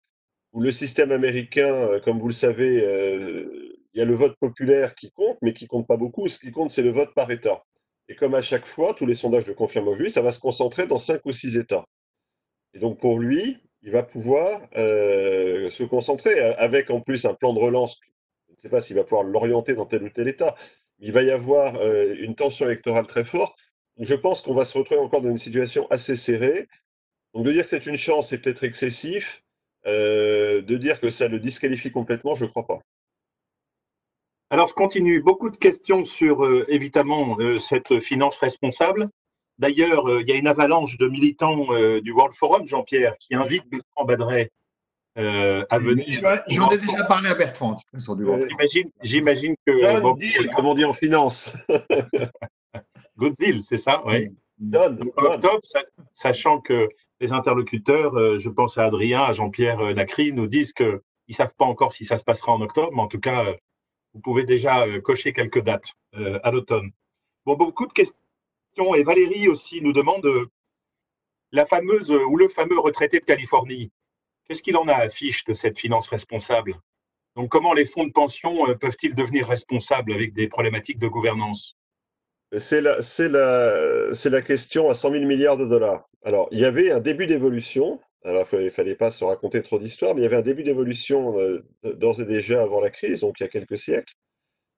où le système américain, euh, comme vous le savez, euh, il y a le vote populaire qui compte, mais qui compte pas beaucoup. Ce qui compte, c'est le vote par État. Et comme à chaque fois, tous les sondages le confirment aujourd'hui, ça va se concentrer dans cinq ou six États. Et donc pour lui, il va pouvoir se concentrer avec en plus un plan de relance. Je ne sais pas s'il va pouvoir l'orienter dans tel ou tel État. Il va y avoir une tension électorale très forte je pense qu'on va se retrouver encore dans une situation assez serrée. Donc de dire que c'est une chance, c'est peut-être excessif. Euh, de dire que ça le disqualifie complètement, je ne crois pas. Alors je continue. Beaucoup de questions sur euh, évidemment euh, cette finance responsable. D'ailleurs, il y a une avalanche de militants du World Forum, Jean-Pierre, qui invitent Bertrand Badret à venir. J'en ai déjà parlé à Bertrand, du J'imagine que. Bon, comme on dit en finance. [laughs] Good deal, c'est ça Oui. octobre, sachant que les interlocuteurs, euh, je pense à Adrien, à Jean-Pierre Nacry, nous disent qu'ils ne savent pas encore si ça se passera en octobre, mais en tout cas, euh, vous pouvez déjà euh, cocher quelques dates à l'automne. Bon, beaucoup de questions. Et Valérie aussi nous demande la fameuse ou le fameux retraité de Californie. Qu'est-ce qu'il en a à fiche de cette finance responsable? Donc, comment les fonds de pension peuvent-ils devenir responsables avec des problématiques de gouvernance? C'est la, question à 100 000 milliards de dollars. Alors, il y avait un début d'évolution. Alors, il ne fallait pas se raconter trop d'histoires, mais il y avait un début d'évolution euh, d'ores et déjà avant la crise, donc il y a quelques siècles.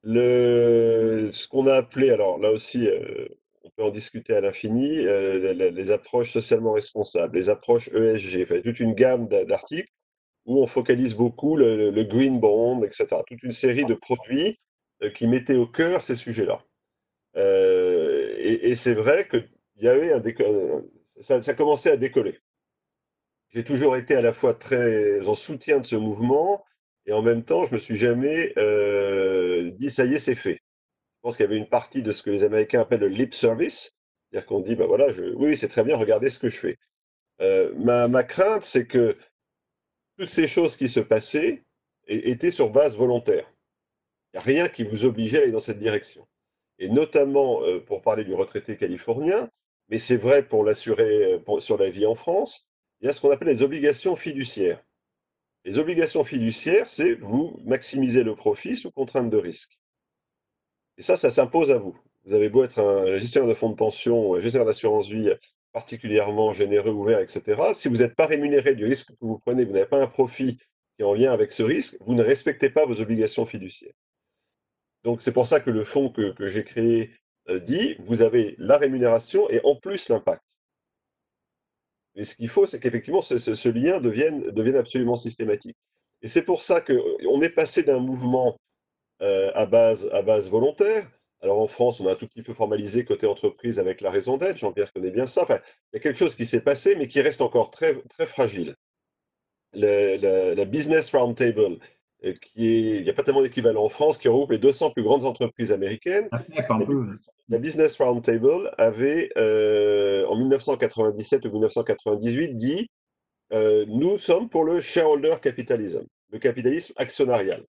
Le, ce qu'on a appelé, alors là aussi, euh, peut en discuter à l'infini, euh, les, approches socialement responsables, les approches ESG, toute une gamme d'articles où on focalise beaucoup le, green bond, etc. Toute une série de produits qui mettaient au cœur ces sujets-là. Euh, et, c'est vrai qu'il y avait ça, ça commençait à décoller. J'ai toujours été à la fois très en soutien de ce mouvement et en même temps, je me suis jamais euh, dit ça y est, c'est fait. Je pense qu'il y avait une partie de ce que les Américains appellent le lip service, c'est-à-dire qu'on dit bah voilà, oui, c'est très bien, regardez ce que je fais. Euh, ma, crainte, c'est que toutes ces choses qui se passaient étaient sur base volontaire. Il n'y a rien qui vous obligeait à aller dans cette direction et notamment euh, pour parler du retraité californien, mais c'est vrai pour l'assurer euh, sur la vie en France, il y a ce qu'on appelle les obligations fiduciaires. Les obligations fiduciaires, c'est vous maximiser le profit sous contrainte de risque. Et ça, ça s'impose à vous. Vous avez beau être un gestionnaire de fonds de pension, un gestionnaire d'assurance vie particulièrement généreux, ouvert, etc. Si vous n'êtes pas rémunéré du risque que vous prenez, vous n'avez pas un profit qui est en lien avec ce risque, vous ne respectez pas vos obligations fiduciaires. Donc c'est pour ça que le fonds que, j'ai créé euh, dit, vous avez la rémunération et en plus l'impact. Mais ce qu'il faut, c'est qu'effectivement, ce, lien devienne, devienne, absolument systématique. Et c'est pour ça qu'on est passé d'un mouvement euh, à, base, à base volontaire. Alors en France, on a un tout petit peu formalisé côté entreprise avec la raison d'être. Jean-Pierre connaît bien ça. Enfin, il y a quelque chose qui s'est passé, mais qui reste encore très, très fragile. la Business Roundtable, qui est, il n'y a pas tellement d'équivalent en France, qui regroupe les 200 plus grandes entreprises américaines. La Business Roundtable avait, euh, en 1997 ou 1998, dit euh, Nous sommes pour le shareholder capitalism, le capitalisme actionnarial, le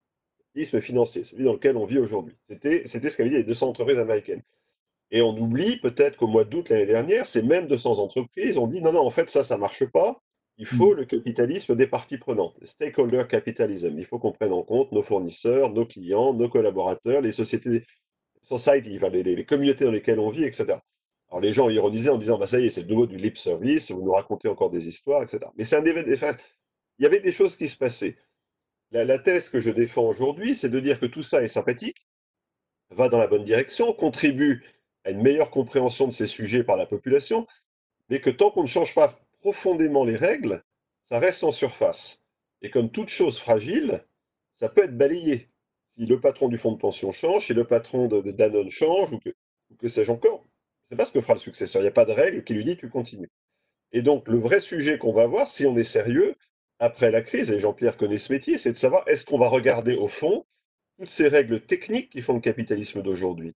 financier, celui dans lequel on vit aujourd'hui. C'était, ce qu'avaient dit les 200 entreprises américaines. Et on oublie peut-être qu'au mois d'août l'année dernière, ces mêmes 200 entreprises ont dit Non, non, en fait, ça, ça ne marche pas. Il faut mm. le capitalisme des parties prenantes, le stakeholder capitalism. Il faut qu'on prenne en compte nos fournisseurs, nos clients, nos collaborateurs, les sociétés, society, les, les, communautés dans lesquelles on vit, etc. Alors les gens ironisaient en disant, bah, ça y est, c'est le nouveau du lip service, vous nous racontez encore des histoires, etc. Mais c'est un événement. Il y avait des choses qui se passaient. La, thèse que je défends aujourd'hui, c'est de dire que tout ça est sympathique, va dans la bonne direction, contribue à une meilleure compréhension de ces sujets par la population, mais que tant qu'on ne change pas profondément les règles, ça reste en surface. Et comme toute chose fragile, ça peut être balayé. Si le patron du fonds de pension change, si le patron de, Danone change, ou que, sais-je encore, c'est pas ce que fera le successeur. Il n'y a pas de règle qui lui dit tu continues. Et donc, le vrai sujet qu'on va voir, si on est sérieux, après la crise, et Jean-Pierre connaît ce métier, c'est de savoir est-ce qu'on va regarder au fond toutes ces règles techniques qui font le capitalisme d'aujourd'hui?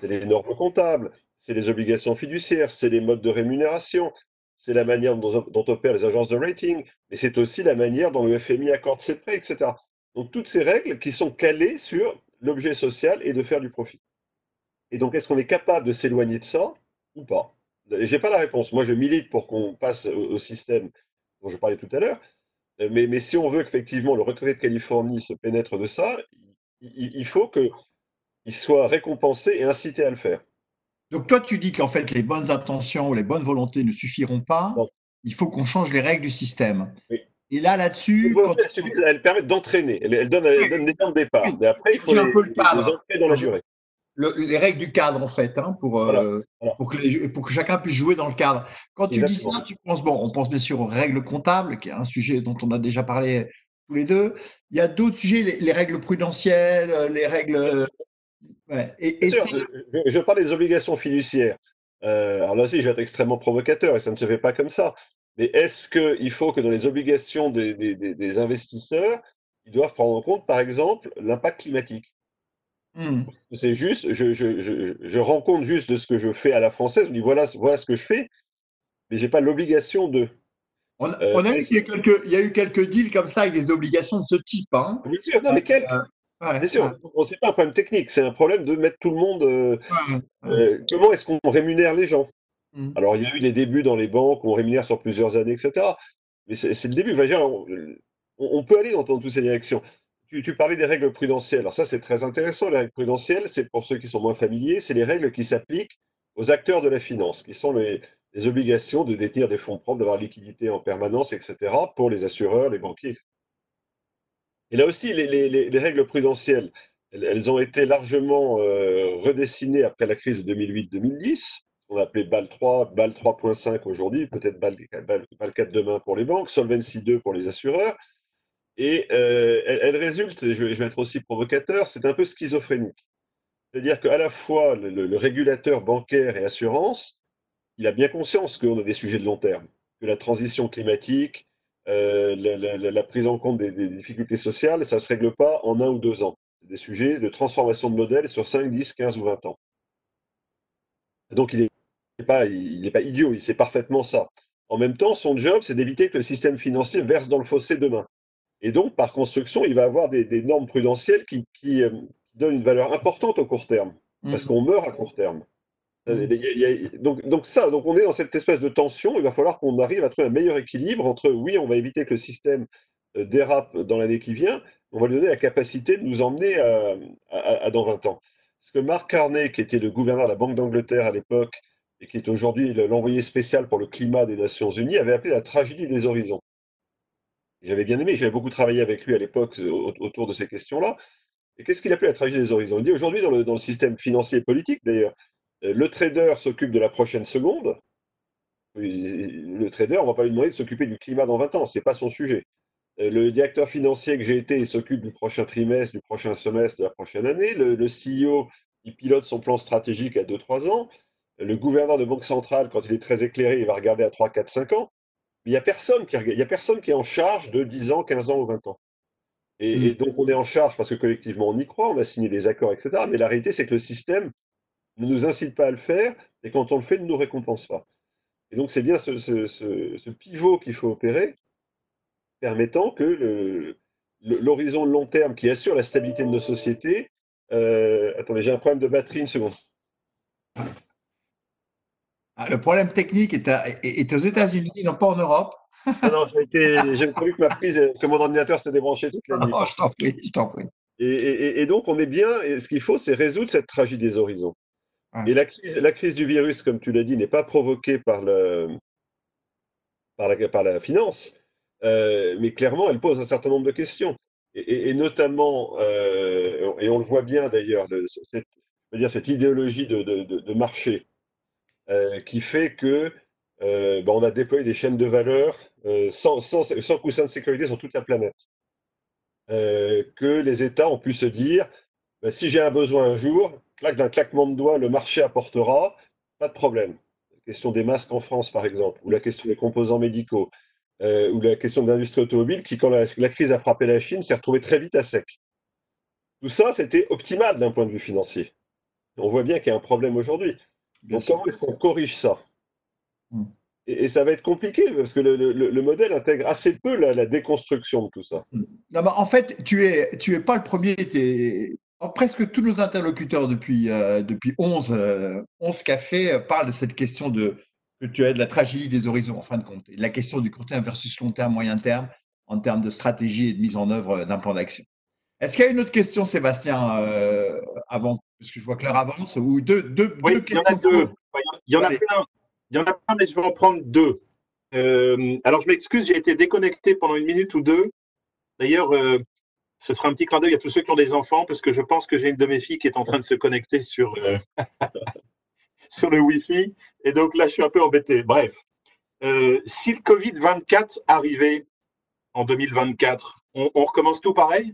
C'est les normes comptables, c'est les obligations fiduciaires, c'est les modes de rémunération, c'est la manière dont, opèrent les agences de rating, mais c'est aussi la manière dont le FMI accorde ses prêts, etc. Donc toutes ces règles qui sont calées sur l'objet social et de faire du profit. Et donc est-ce qu'on est capable de s'éloigner de ça ou pas? Je n'ai pas la réponse. Moi je milite pour qu'on passe au système dont je parlais tout à l'heure, euh, mais, si on veut qu'effectivement le retraité de Californie se pénètre de ça, il, faut qu'il soit récompensé et incité à le faire. Donc toi, tu dis qu'en fait, les bonnes intentions ou les bonnes volontés ne suffiront pas. Il faut qu'on change les règles du système. Et là, là-dessus, elle, permet d'entraîner. Elle, donne, des temps de départ. Mais après, il faut un peu le cadre. dans la durée les règles du cadre, en fait, hein, pour, euh, Pour, que pour, que chacun puisse jouer dans le cadre. Quand tu dis ça, tu penses, bon, on pense bien sûr aux règles comptables, qui est un sujet dont on a déjà parlé tous les deux. Il y a d'autres sujets, les, règles prudentielles, euh, les règles. Euh, et, je, parle des obligations fiduciaires. alors là aussi, je vais être extrêmement provocateur et ça ne se fait pas comme ça. Mais est-ce qu'il faut que dans les obligations des, des investisseurs, ils doivent prendre en compte, par exemple, l'impact climatique? Mmh. C'est juste, je, je, je, je, rends compte juste de ce que je fais à la française. Je dis voilà, voilà ce que je fais, mais j'ai pas l'obligation de. On, a, euh, vu qu'il y, a quelques, il y a eu quelques deals comme ça avec des obligations de ce type. Hein. Bien sûr, non, mais quel, euh, Bien sûr, c'est pas un problème technique, c'est un problème de mettre tout le monde. Euh, comment est-ce qu'on rémunère les gens? Mmh. Alors, il y a eu des débuts dans les banques où on rémunère sur plusieurs années, etc. Mais c'est le début. on, on, peut aller dans, dans toutes ces directions tu, parlais des règles prudentielles. Alors ça, c'est très intéressant. Les règles prudentielles, c'est pour ceux qui sont moins familiers, c'est les règles qui s'appliquent aux acteurs de la finance, qui sont les, obligations de détenir des fonds propres, d'avoir liquidité en permanence, etc., pour les assureurs, les banquiers, etc. Et là aussi, les, règles prudentielles, elles, ont été largement euh, redessinées après la crise de 2008-2010. On a appelé BAL 3, BAL 3.5 aujourd'hui, peut-être BAL 4 demain pour les banques, Solvency 2 pour les assureurs. Et euh, elle, résulte, je vais, être aussi provocateur, c'est un peu schizophrénique. C'est-à-dire qu'à la fois, le, régulateur bancaire et assurance, il a bien conscience qu'on a des sujets de long terme, que la transition climatique, euh, la, prise en compte des, difficultés sociales, ça ne se règle pas en un ou deux ans. C'est des sujets de transformation de modèle sur 5, 10, 15 ou 20 ans. Donc il n'est pas, il pas idiot, il sait parfaitement ça. En même temps, son job, c'est d'éviter que le système financier verse dans le fossé demain. Et donc, par construction, il va avoir des, normes prudentielles qui, euh, donnent une valeur importante au court terme, parce mmh. qu'on meurt à court terme. Mmh. donc, donc, ça, donc on est dans cette espèce de tension. Il va falloir qu'on arrive à trouver un meilleur équilibre entre, oui, on va éviter que le système euh, dérape dans l'année qui vient, on va lui donner la capacité de nous emmener à, dans 20 ans. Parce que Mark Carney, qui était le gouverneur de la Banque d'Angleterre à l'époque, et qui est aujourd'hui l'envoyé spécial pour le climat des Nations Unies, avait appelé la tragédie des horizons. J'avais bien aimé, j'avais beaucoup travaillé avec lui à l'époque euh, autour de ces questions-là. Et qu'est-ce qu'il appelait la tragédie des horizons? Il dit aujourd'hui, dans le, système financier et politique, d'ailleurs, euh, le trader s'occupe de la prochaine seconde. Le trader, on ne va pas lui demander de s'occuper du climat dans 20 ans, ce n'est pas son sujet. Euh, le directeur financier que j'ai été, s'occupe du prochain trimestre, du prochain semestre, de la prochaine année. Le, le CEO, il pilote son plan stratégique à 2-3 ans. Le gouverneur de banque centrale, quand il est très éclairé, il va regarder à 3, 4, 5 ans il n'y a, personne qui, a personne qui est en charge de 10 ans, 15 ans ou 20 ans. Et, mm. donc, on est en charge parce que collectivement, on y croit, on a signé des accords, etc. Mais la réalité, c'est que le système ne nous incite pas à le faire, et quand on le fait, ne nous récompense pas. Et donc, c'est bien ce, pivot qu'il faut opérer, permettant que l'horizon long terme qui assure la stabilité de nos sociétés. Euh, attendez, j'ai un problème de batterie, une seconde. Ah, le problème technique est, aux États-Unis, non pas en Europe. Ah non, j'ai cru que ma prise, que mon ordinateur s'était débranché toute la [laughs] nuit. Non, je t'en prie, je t'en prie. Et, donc, on est bien, et ce qu'il faut, c'est résoudre cette tragédie des horizons. Et la crise, la crise du virus, comme tu l'as dit, n'est pas provoquée par, le, par, la, par la finance, euh, mais clairement, elle pose un certain nombre de questions. Et, notamment, euh, et on le voit bien d'ailleurs, cette, idéologie de, de, de, marché qui fait que ben, on a déployé des chaînes de valeur sans, sans, sans coussin de sécurité sur toute la planète. que les États ont pu se dire, ben, si j'ai un besoin un jour, d'un claquement de doigts, le marché apportera, pas de problème. La question des masques en France, par exemple, ou la question des composants médicaux, euh, ou la question de l'industrie automobile, qui, quand la, crise a frappé la Chine, s'est retrouvée très vite à sec. Tout ça, c'était optimal d'un point de vue financier. On voit bien qu'il y a un problème aujourd'hui. Donc, comment est-ce qu'on corrige ça hmm. et, ça va être compliqué parce que le, modèle intègre assez peu la, déconstruction de tout ça. Hmm. en fait, tu es, tu es pas le premier presque tous nos interlocuteurs depuis, euh, depuis 11, 11 euh, cafés euh, parlent de cette question de, que tu as de la tragédie des horizons, en fin de compte, et de la question du court terme versus long terme, moyen terme, en termes de stratégie et de mise en œuvre d'un plan d'action. Est-ce qu'il y a une autre question, Sébastien, avant, parce que je vois que l'heure avance, ou deux, deux, oui, il y en a deux. Il y en a plein. Il y en a plein, mais je vais en prendre deux. alors, je m'excuse, j'ai été déconnecté pendant une minute ou deux. D'ailleurs, ce sera un petit clin d'œil à tous ceux qui ont des enfants, parce que je pense que j'ai une de mes filles qui est en train de se connecter sur, euh, [laughs] sur le Wi-Fi. Et donc là, je suis un peu embêté. Bref, euh, si le Covid-24 arrivait en 2024, on, recommence tout pareil?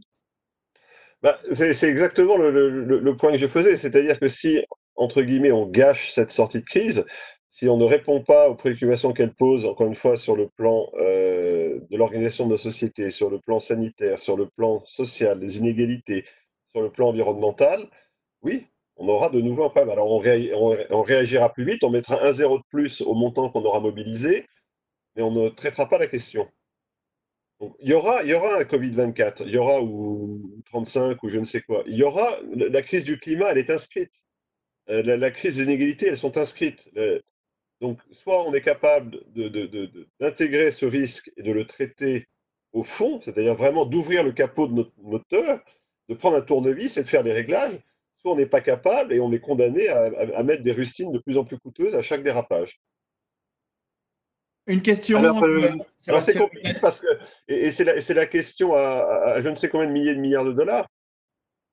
Bah, C'est exactement le, point que je faisais. C'est-à-dire que si, entre guillemets, on gâche cette sortie de crise, si on ne répond pas aux préoccupations qu'elle pose, encore une fois, sur le plan euh, de l'organisation de nos sociétés, sur le plan sanitaire, sur le plan social, des inégalités, sur le plan environnemental, oui, on aura de nouveau un problème. Alors on, réagira plus vite, on mettra un zéro de plus au montant qu'on aura mobilisé, mais on ne traitera pas la question. Il, y aura, un Covid-24, il y aura ou 35 ou je ne sais quoi. Il y aura la crise du climat, elle est inscrite. Euh, la, crise des inégalités, elles sont inscrites. Donc, soit on est capable d'intégrer ce risque et de le traiter au fond, c'est-à-dire vraiment d'ouvrir le capot de notre moteur, de prendre un tournevis et de faire les réglages, soit on n'est pas capable et on est condamné à, mettre des rustines de plus en plus coûteuses à chaque dérapage. Une question. Alors, euh, euh, c'est compliqué parce que, et, c'est la, question à, je ne sais combien de milliers de milliards de dollars.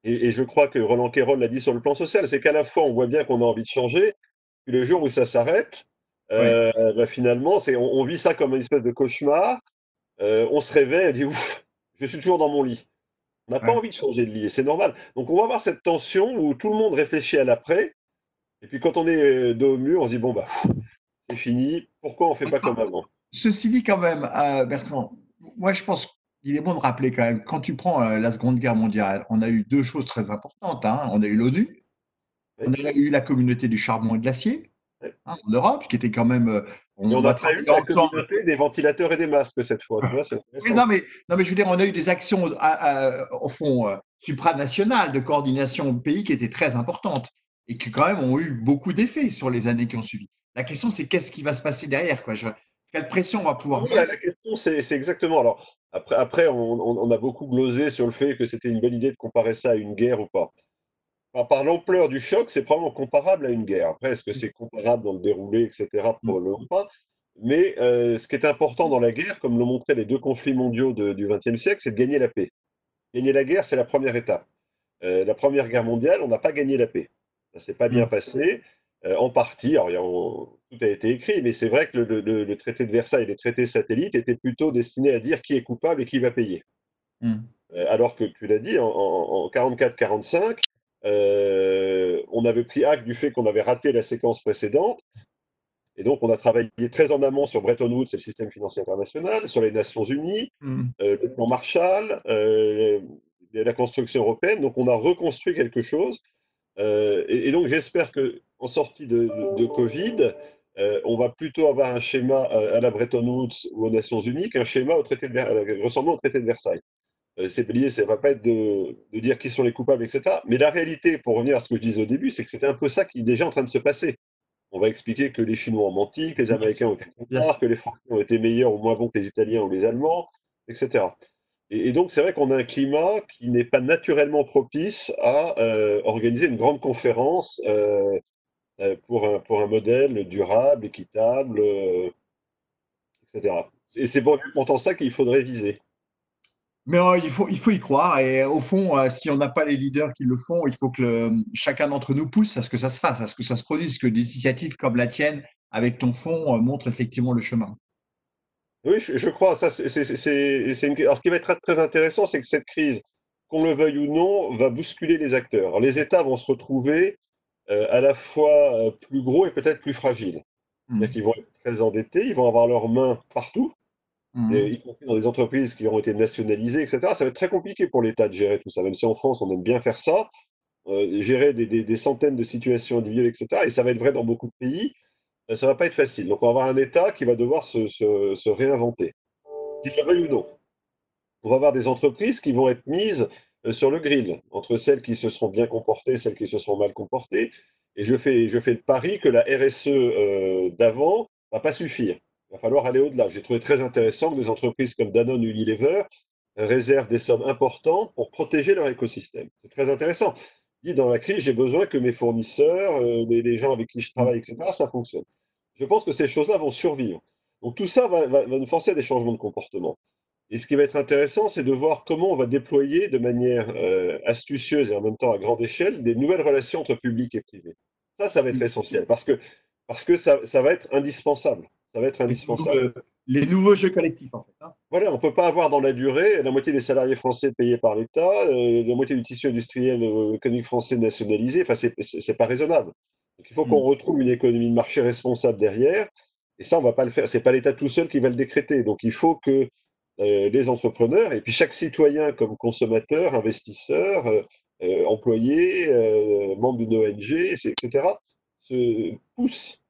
Et, je crois que Roland Quérol l'a dit sur le plan social, c'est qu'à la fois on voit bien qu'on a envie de changer, puis le jour où ça s'arrête, euh, bah, finalement, c'est, on, vit ça comme une espèce de cauchemar. Euh, on se réveille et dit ouf, je suis toujours dans mon lit. On n'a pas envie de changer de lit, et c'est normal. Donc on va avoir cette tension où tout le monde réfléchit à l'après, et puis quand on est dos au mur, on se dit bon bah c'est fini. Pourquoi on ne fait pas comme avant? Ceci dit quand même, Bertrand, moi je pense qu'il est bon de rappeler quand même, quand tu prends la Seconde Guerre mondiale, on a eu deux choses très importantes. Hein. On a eu l'ONU, on a eu la communauté du charbon et de l'acier, Hein, en Europe, qui était quand même. Euh, on, on a eu la des ventilateurs et des masques cette fois. [laughs] non, mais, non, mais je veux dire, on a eu des actions au fond euh, supranationales de coordination au pays qui étaient très importantes et qui quand même ont eu beaucoup d'effets sur les années qui ont suivi. La question, c'est qu'est-ce qui va se passer derrière quoi? Quelle pression on va pouvoir mettre? La question, c'est exactement. Alors, après, après on, on, a beaucoup glosé sur le fait que c'était une bonne idée de comparer ça à une guerre ou pas par l'ampleur du choc, c'est probablement comparable à une guerre. Après, est-ce que c'est comparable dans le déroulé, etc. Mm. Probablement pas. Mais euh, ce qui est important dans la guerre, comme l'ont montré les deux conflits mondiaux du XXe siècle, c'est de gagner la paix. Gagner la guerre, c'est la première étape. Euh, la Première Guerre mondiale, on n'a pas gagné la paix. Ça s'est pas bien mm. passé, en partie. Alors, tout a été écrit, mais c'est vrai que le, traité de Versailles et les traités satellites étaient plutôt destinés à dire qui est coupable et qui va payer. Mm. alors que tu l'as dit, en, en 44-45, euh, on avait pris acte du fait qu'on avait raté la séquence précédente. Et donc, on a travaillé très en amont sur Bretton Woods et le système financier international, sur les Nations Unies, hmm. euh, le plan Marshall, euh, la construction européenne. Donc, on a reconstruit quelque chose. Et, donc, j'espère qu'en sortie de, Covid, on va plutôt avoir un schéma à, la Bretton Woods ou aux Nations Unies qu'un schéma au traité de, ressemblant au traité de Versailles. Euh, c'est lié, ça ne va pas être de, dire qui sont les coupables, etc. Mais la réalité, pour revenir à ce que je disais au début, c'est que c'était un peu ça qui est déjà en train de se passer. On va expliquer que les Chinois ont menti, que les Américains ont été contraires, que les Français ont été meilleurs ou moins bons que les Italiens ou les Allemands, etc. Et, donc, c'est vrai qu'on a un climat qui n'est pas naturellement propice à euh, organiser une grande conférence euh, pour, un, pour un modèle durable, équitable, etc. Et c'est pour pourtant ça qu'il faudrait viser. Mais il, faut, il faut y croire. Et au fond, si on n'a pas les leaders qui le font, il faut que chacun d'entre nous pousse à ce que ça se fasse, à ce que ça se produise, que des initiatives comme la tienne, avec ton fonds, montrent effectivement le chemin. Oui, je, crois. Ça, c'est, une... Alors, ce qui va être très intéressant, c'est que cette crise, qu'on le veuille ou non, va bousculer les acteurs. les États vont se retrouver euh, à la fois euh, plus gros et peut-être plus fragiles. Mmh. Ils vont être très endettés, ils vont avoir leurs mains partout, mmh. y compris dans des entreprises qui auront été nationalisées, etc. Ça va être très compliqué pour l'État de gérer tout ça, même si en France, on aime bien faire ça, euh, gérer des, centaines de situations individuelles, etc. Et ça va être vrai dans beaucoup de pays. Ça va pas être facile. Donc, on va avoir un État qui va devoir se, réinventer, qu'il le veuille ou non. On va avoir des entreprises qui vont être mises euh, sur le grill, entre celles qui se seront bien comportées et celles qui se seront mal comportées. Et je fais, je fais le pari que la RSE euh, d'avant va pas suffire. Il va falloir aller au-delà. J'ai trouvé très intéressant que des entreprises comme Danone ou Unilever réservent des sommes importantes pour protéger leur écosystème. C'est très intéressant. Dit dans la crise, j'ai besoin que mes fournisseurs, euh, les, gens avec qui je travaille, etc., ça fonctionne je pense que ces choses-là vont survivre. Donc tout ça va, nous forcer à des changements de comportement. Et ce qui va être intéressant, c'est de voir comment on va déployer de manière euh, astucieuse et en même temps à grande échelle des nouvelles relations entre public et privé. Ça, ça va être essentiel parce que, parce que ça, va être indispensable. Ça va être indispensable. Les nouveaux, jeux collectifs, en fait. Hein. Voilà, on ne peut pas avoir dans la durée la moitié des salariés français payés par l'État, euh, la moitié du tissu industriel euh, économique français nationalisé. Enfin, ce n'est pas raisonnable. Donc, il faut qu'on mm. retrouve une économie de marché responsable derrière. Et ça, on ne va pas le faire. Ce n'est pas l'État tout seul qui va le décréter. Donc, il faut que euh, les entrepreneurs, et puis chaque citoyen comme consommateur, investisseur, euh, euh, employé, membre d'une ONG, etc., se pousse.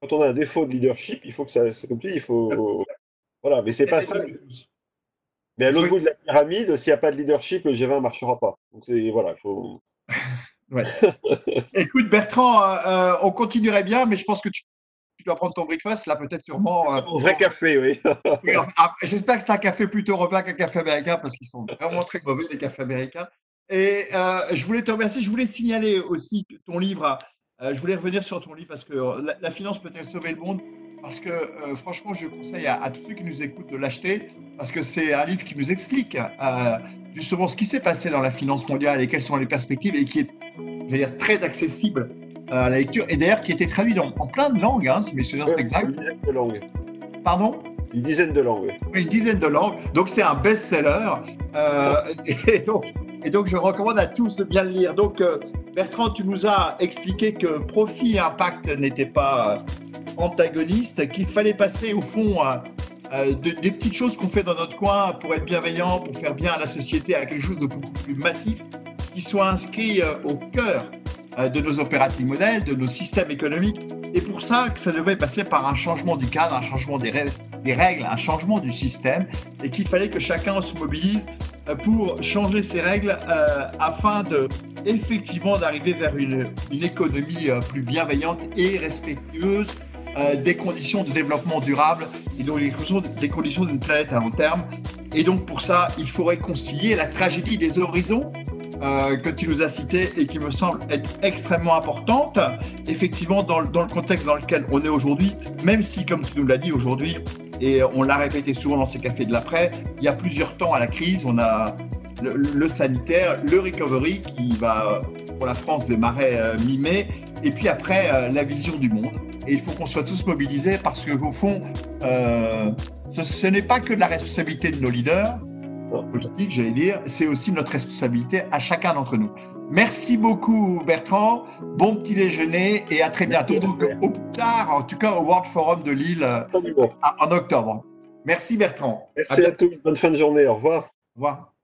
Quand on a un défaut de leadership, il faut que ça, comme tu dis, il faut, voilà, mais c'est pas Mais à l'autre bout de la pyramide, s'il n'y a pas de leadership, le G20 ne marchera pas. Donc c'est voilà, il faut. [laughs] [laughs] Écoute, Bertrand, euh, euh, on continuerait bien, mais je pense que tu, dois prendre ton breakfast, là, peut-être sûrement. Euh, vrai café, oui. [laughs] J'espère que c'est un café plutôt européen qu'un café américain, parce qu'ils sont vraiment très mauvais, les cafés américains. Et je voulais te remercier. Je voulais te signaler aussi ton livre. je voulais revenir sur ton livre parce que la, finance peut-elle sauver le monde? Parce que franchement, je conseille à, tous ceux qui nous écoutent de l'acheter, parce que c'est un livre qui nous explique justement ce qui s'est passé dans la finance mondiale et quelles sont les perspectives, et qui est dire, très accessible euh, à la lecture, et d'ailleurs qui était traduit en plein de langues, hein, si mes souvenirs sont exacts. Une dizaine de langues. Pardon? Une dizaine de langues. Oui, une dizaine de langues. Donc c'est un best-seller. Euh, [laughs] et, donc, et donc je recommande à tous de bien le lire. Donc euh, Bertrand, tu nous as expliqué que profit et impact n'étaient pas antagonistes, qu'il fallait passer au fond des petites choses qu'on fait dans notre coin pour être bienveillant, pour faire bien à la société, à quelque chose de beaucoup plus massif qui soit inscrit euh, au cœur euh, de nos opératifs modèles, de nos systèmes économiques. Et pour ça, que ça devait passer par un changement du cadre, un changement des, règles, un changement du système, et qu'il fallait que chacun se mobilise euh, pour changer ces règles afin de effectivement d'arriver vers une, économie plus bienveillante et respectueuse des conditions de développement durable et donc des conditions d'une planète à long terme. Et donc pour ça, il faut réconcilier la tragédie des horizons euh, que tu nous as cité et qui me semble être extrêmement importante, effectivement, dans, dans le contexte dans lequel on est aujourd'hui, même si, comme tu nous l'as dit aujourd'hui, et on l'a répété souvent dans ces cafés de l'après, il y a plusieurs temps à la crise. On a le, sanitaire, le recovery qui va, pour la France, démarrer euh, mi-mai, et puis après, euh, la vision du monde. Et il faut qu'on soit tous mobilisés parce qu'au fond, ce, ce n'est pas que de la responsabilité de nos leaders, politique, j'allais dire, c'est aussi notre responsabilité à chacun d'entre nous. Merci beaucoup Bertrand, bon petit déjeuner et à très bientôt. Donc au plus tard, en tout cas au World Forum de Lille euh, en octobre. Merci Bertrand. Merci à, à tous, bonne fin de journée, au revoir. Au revoir.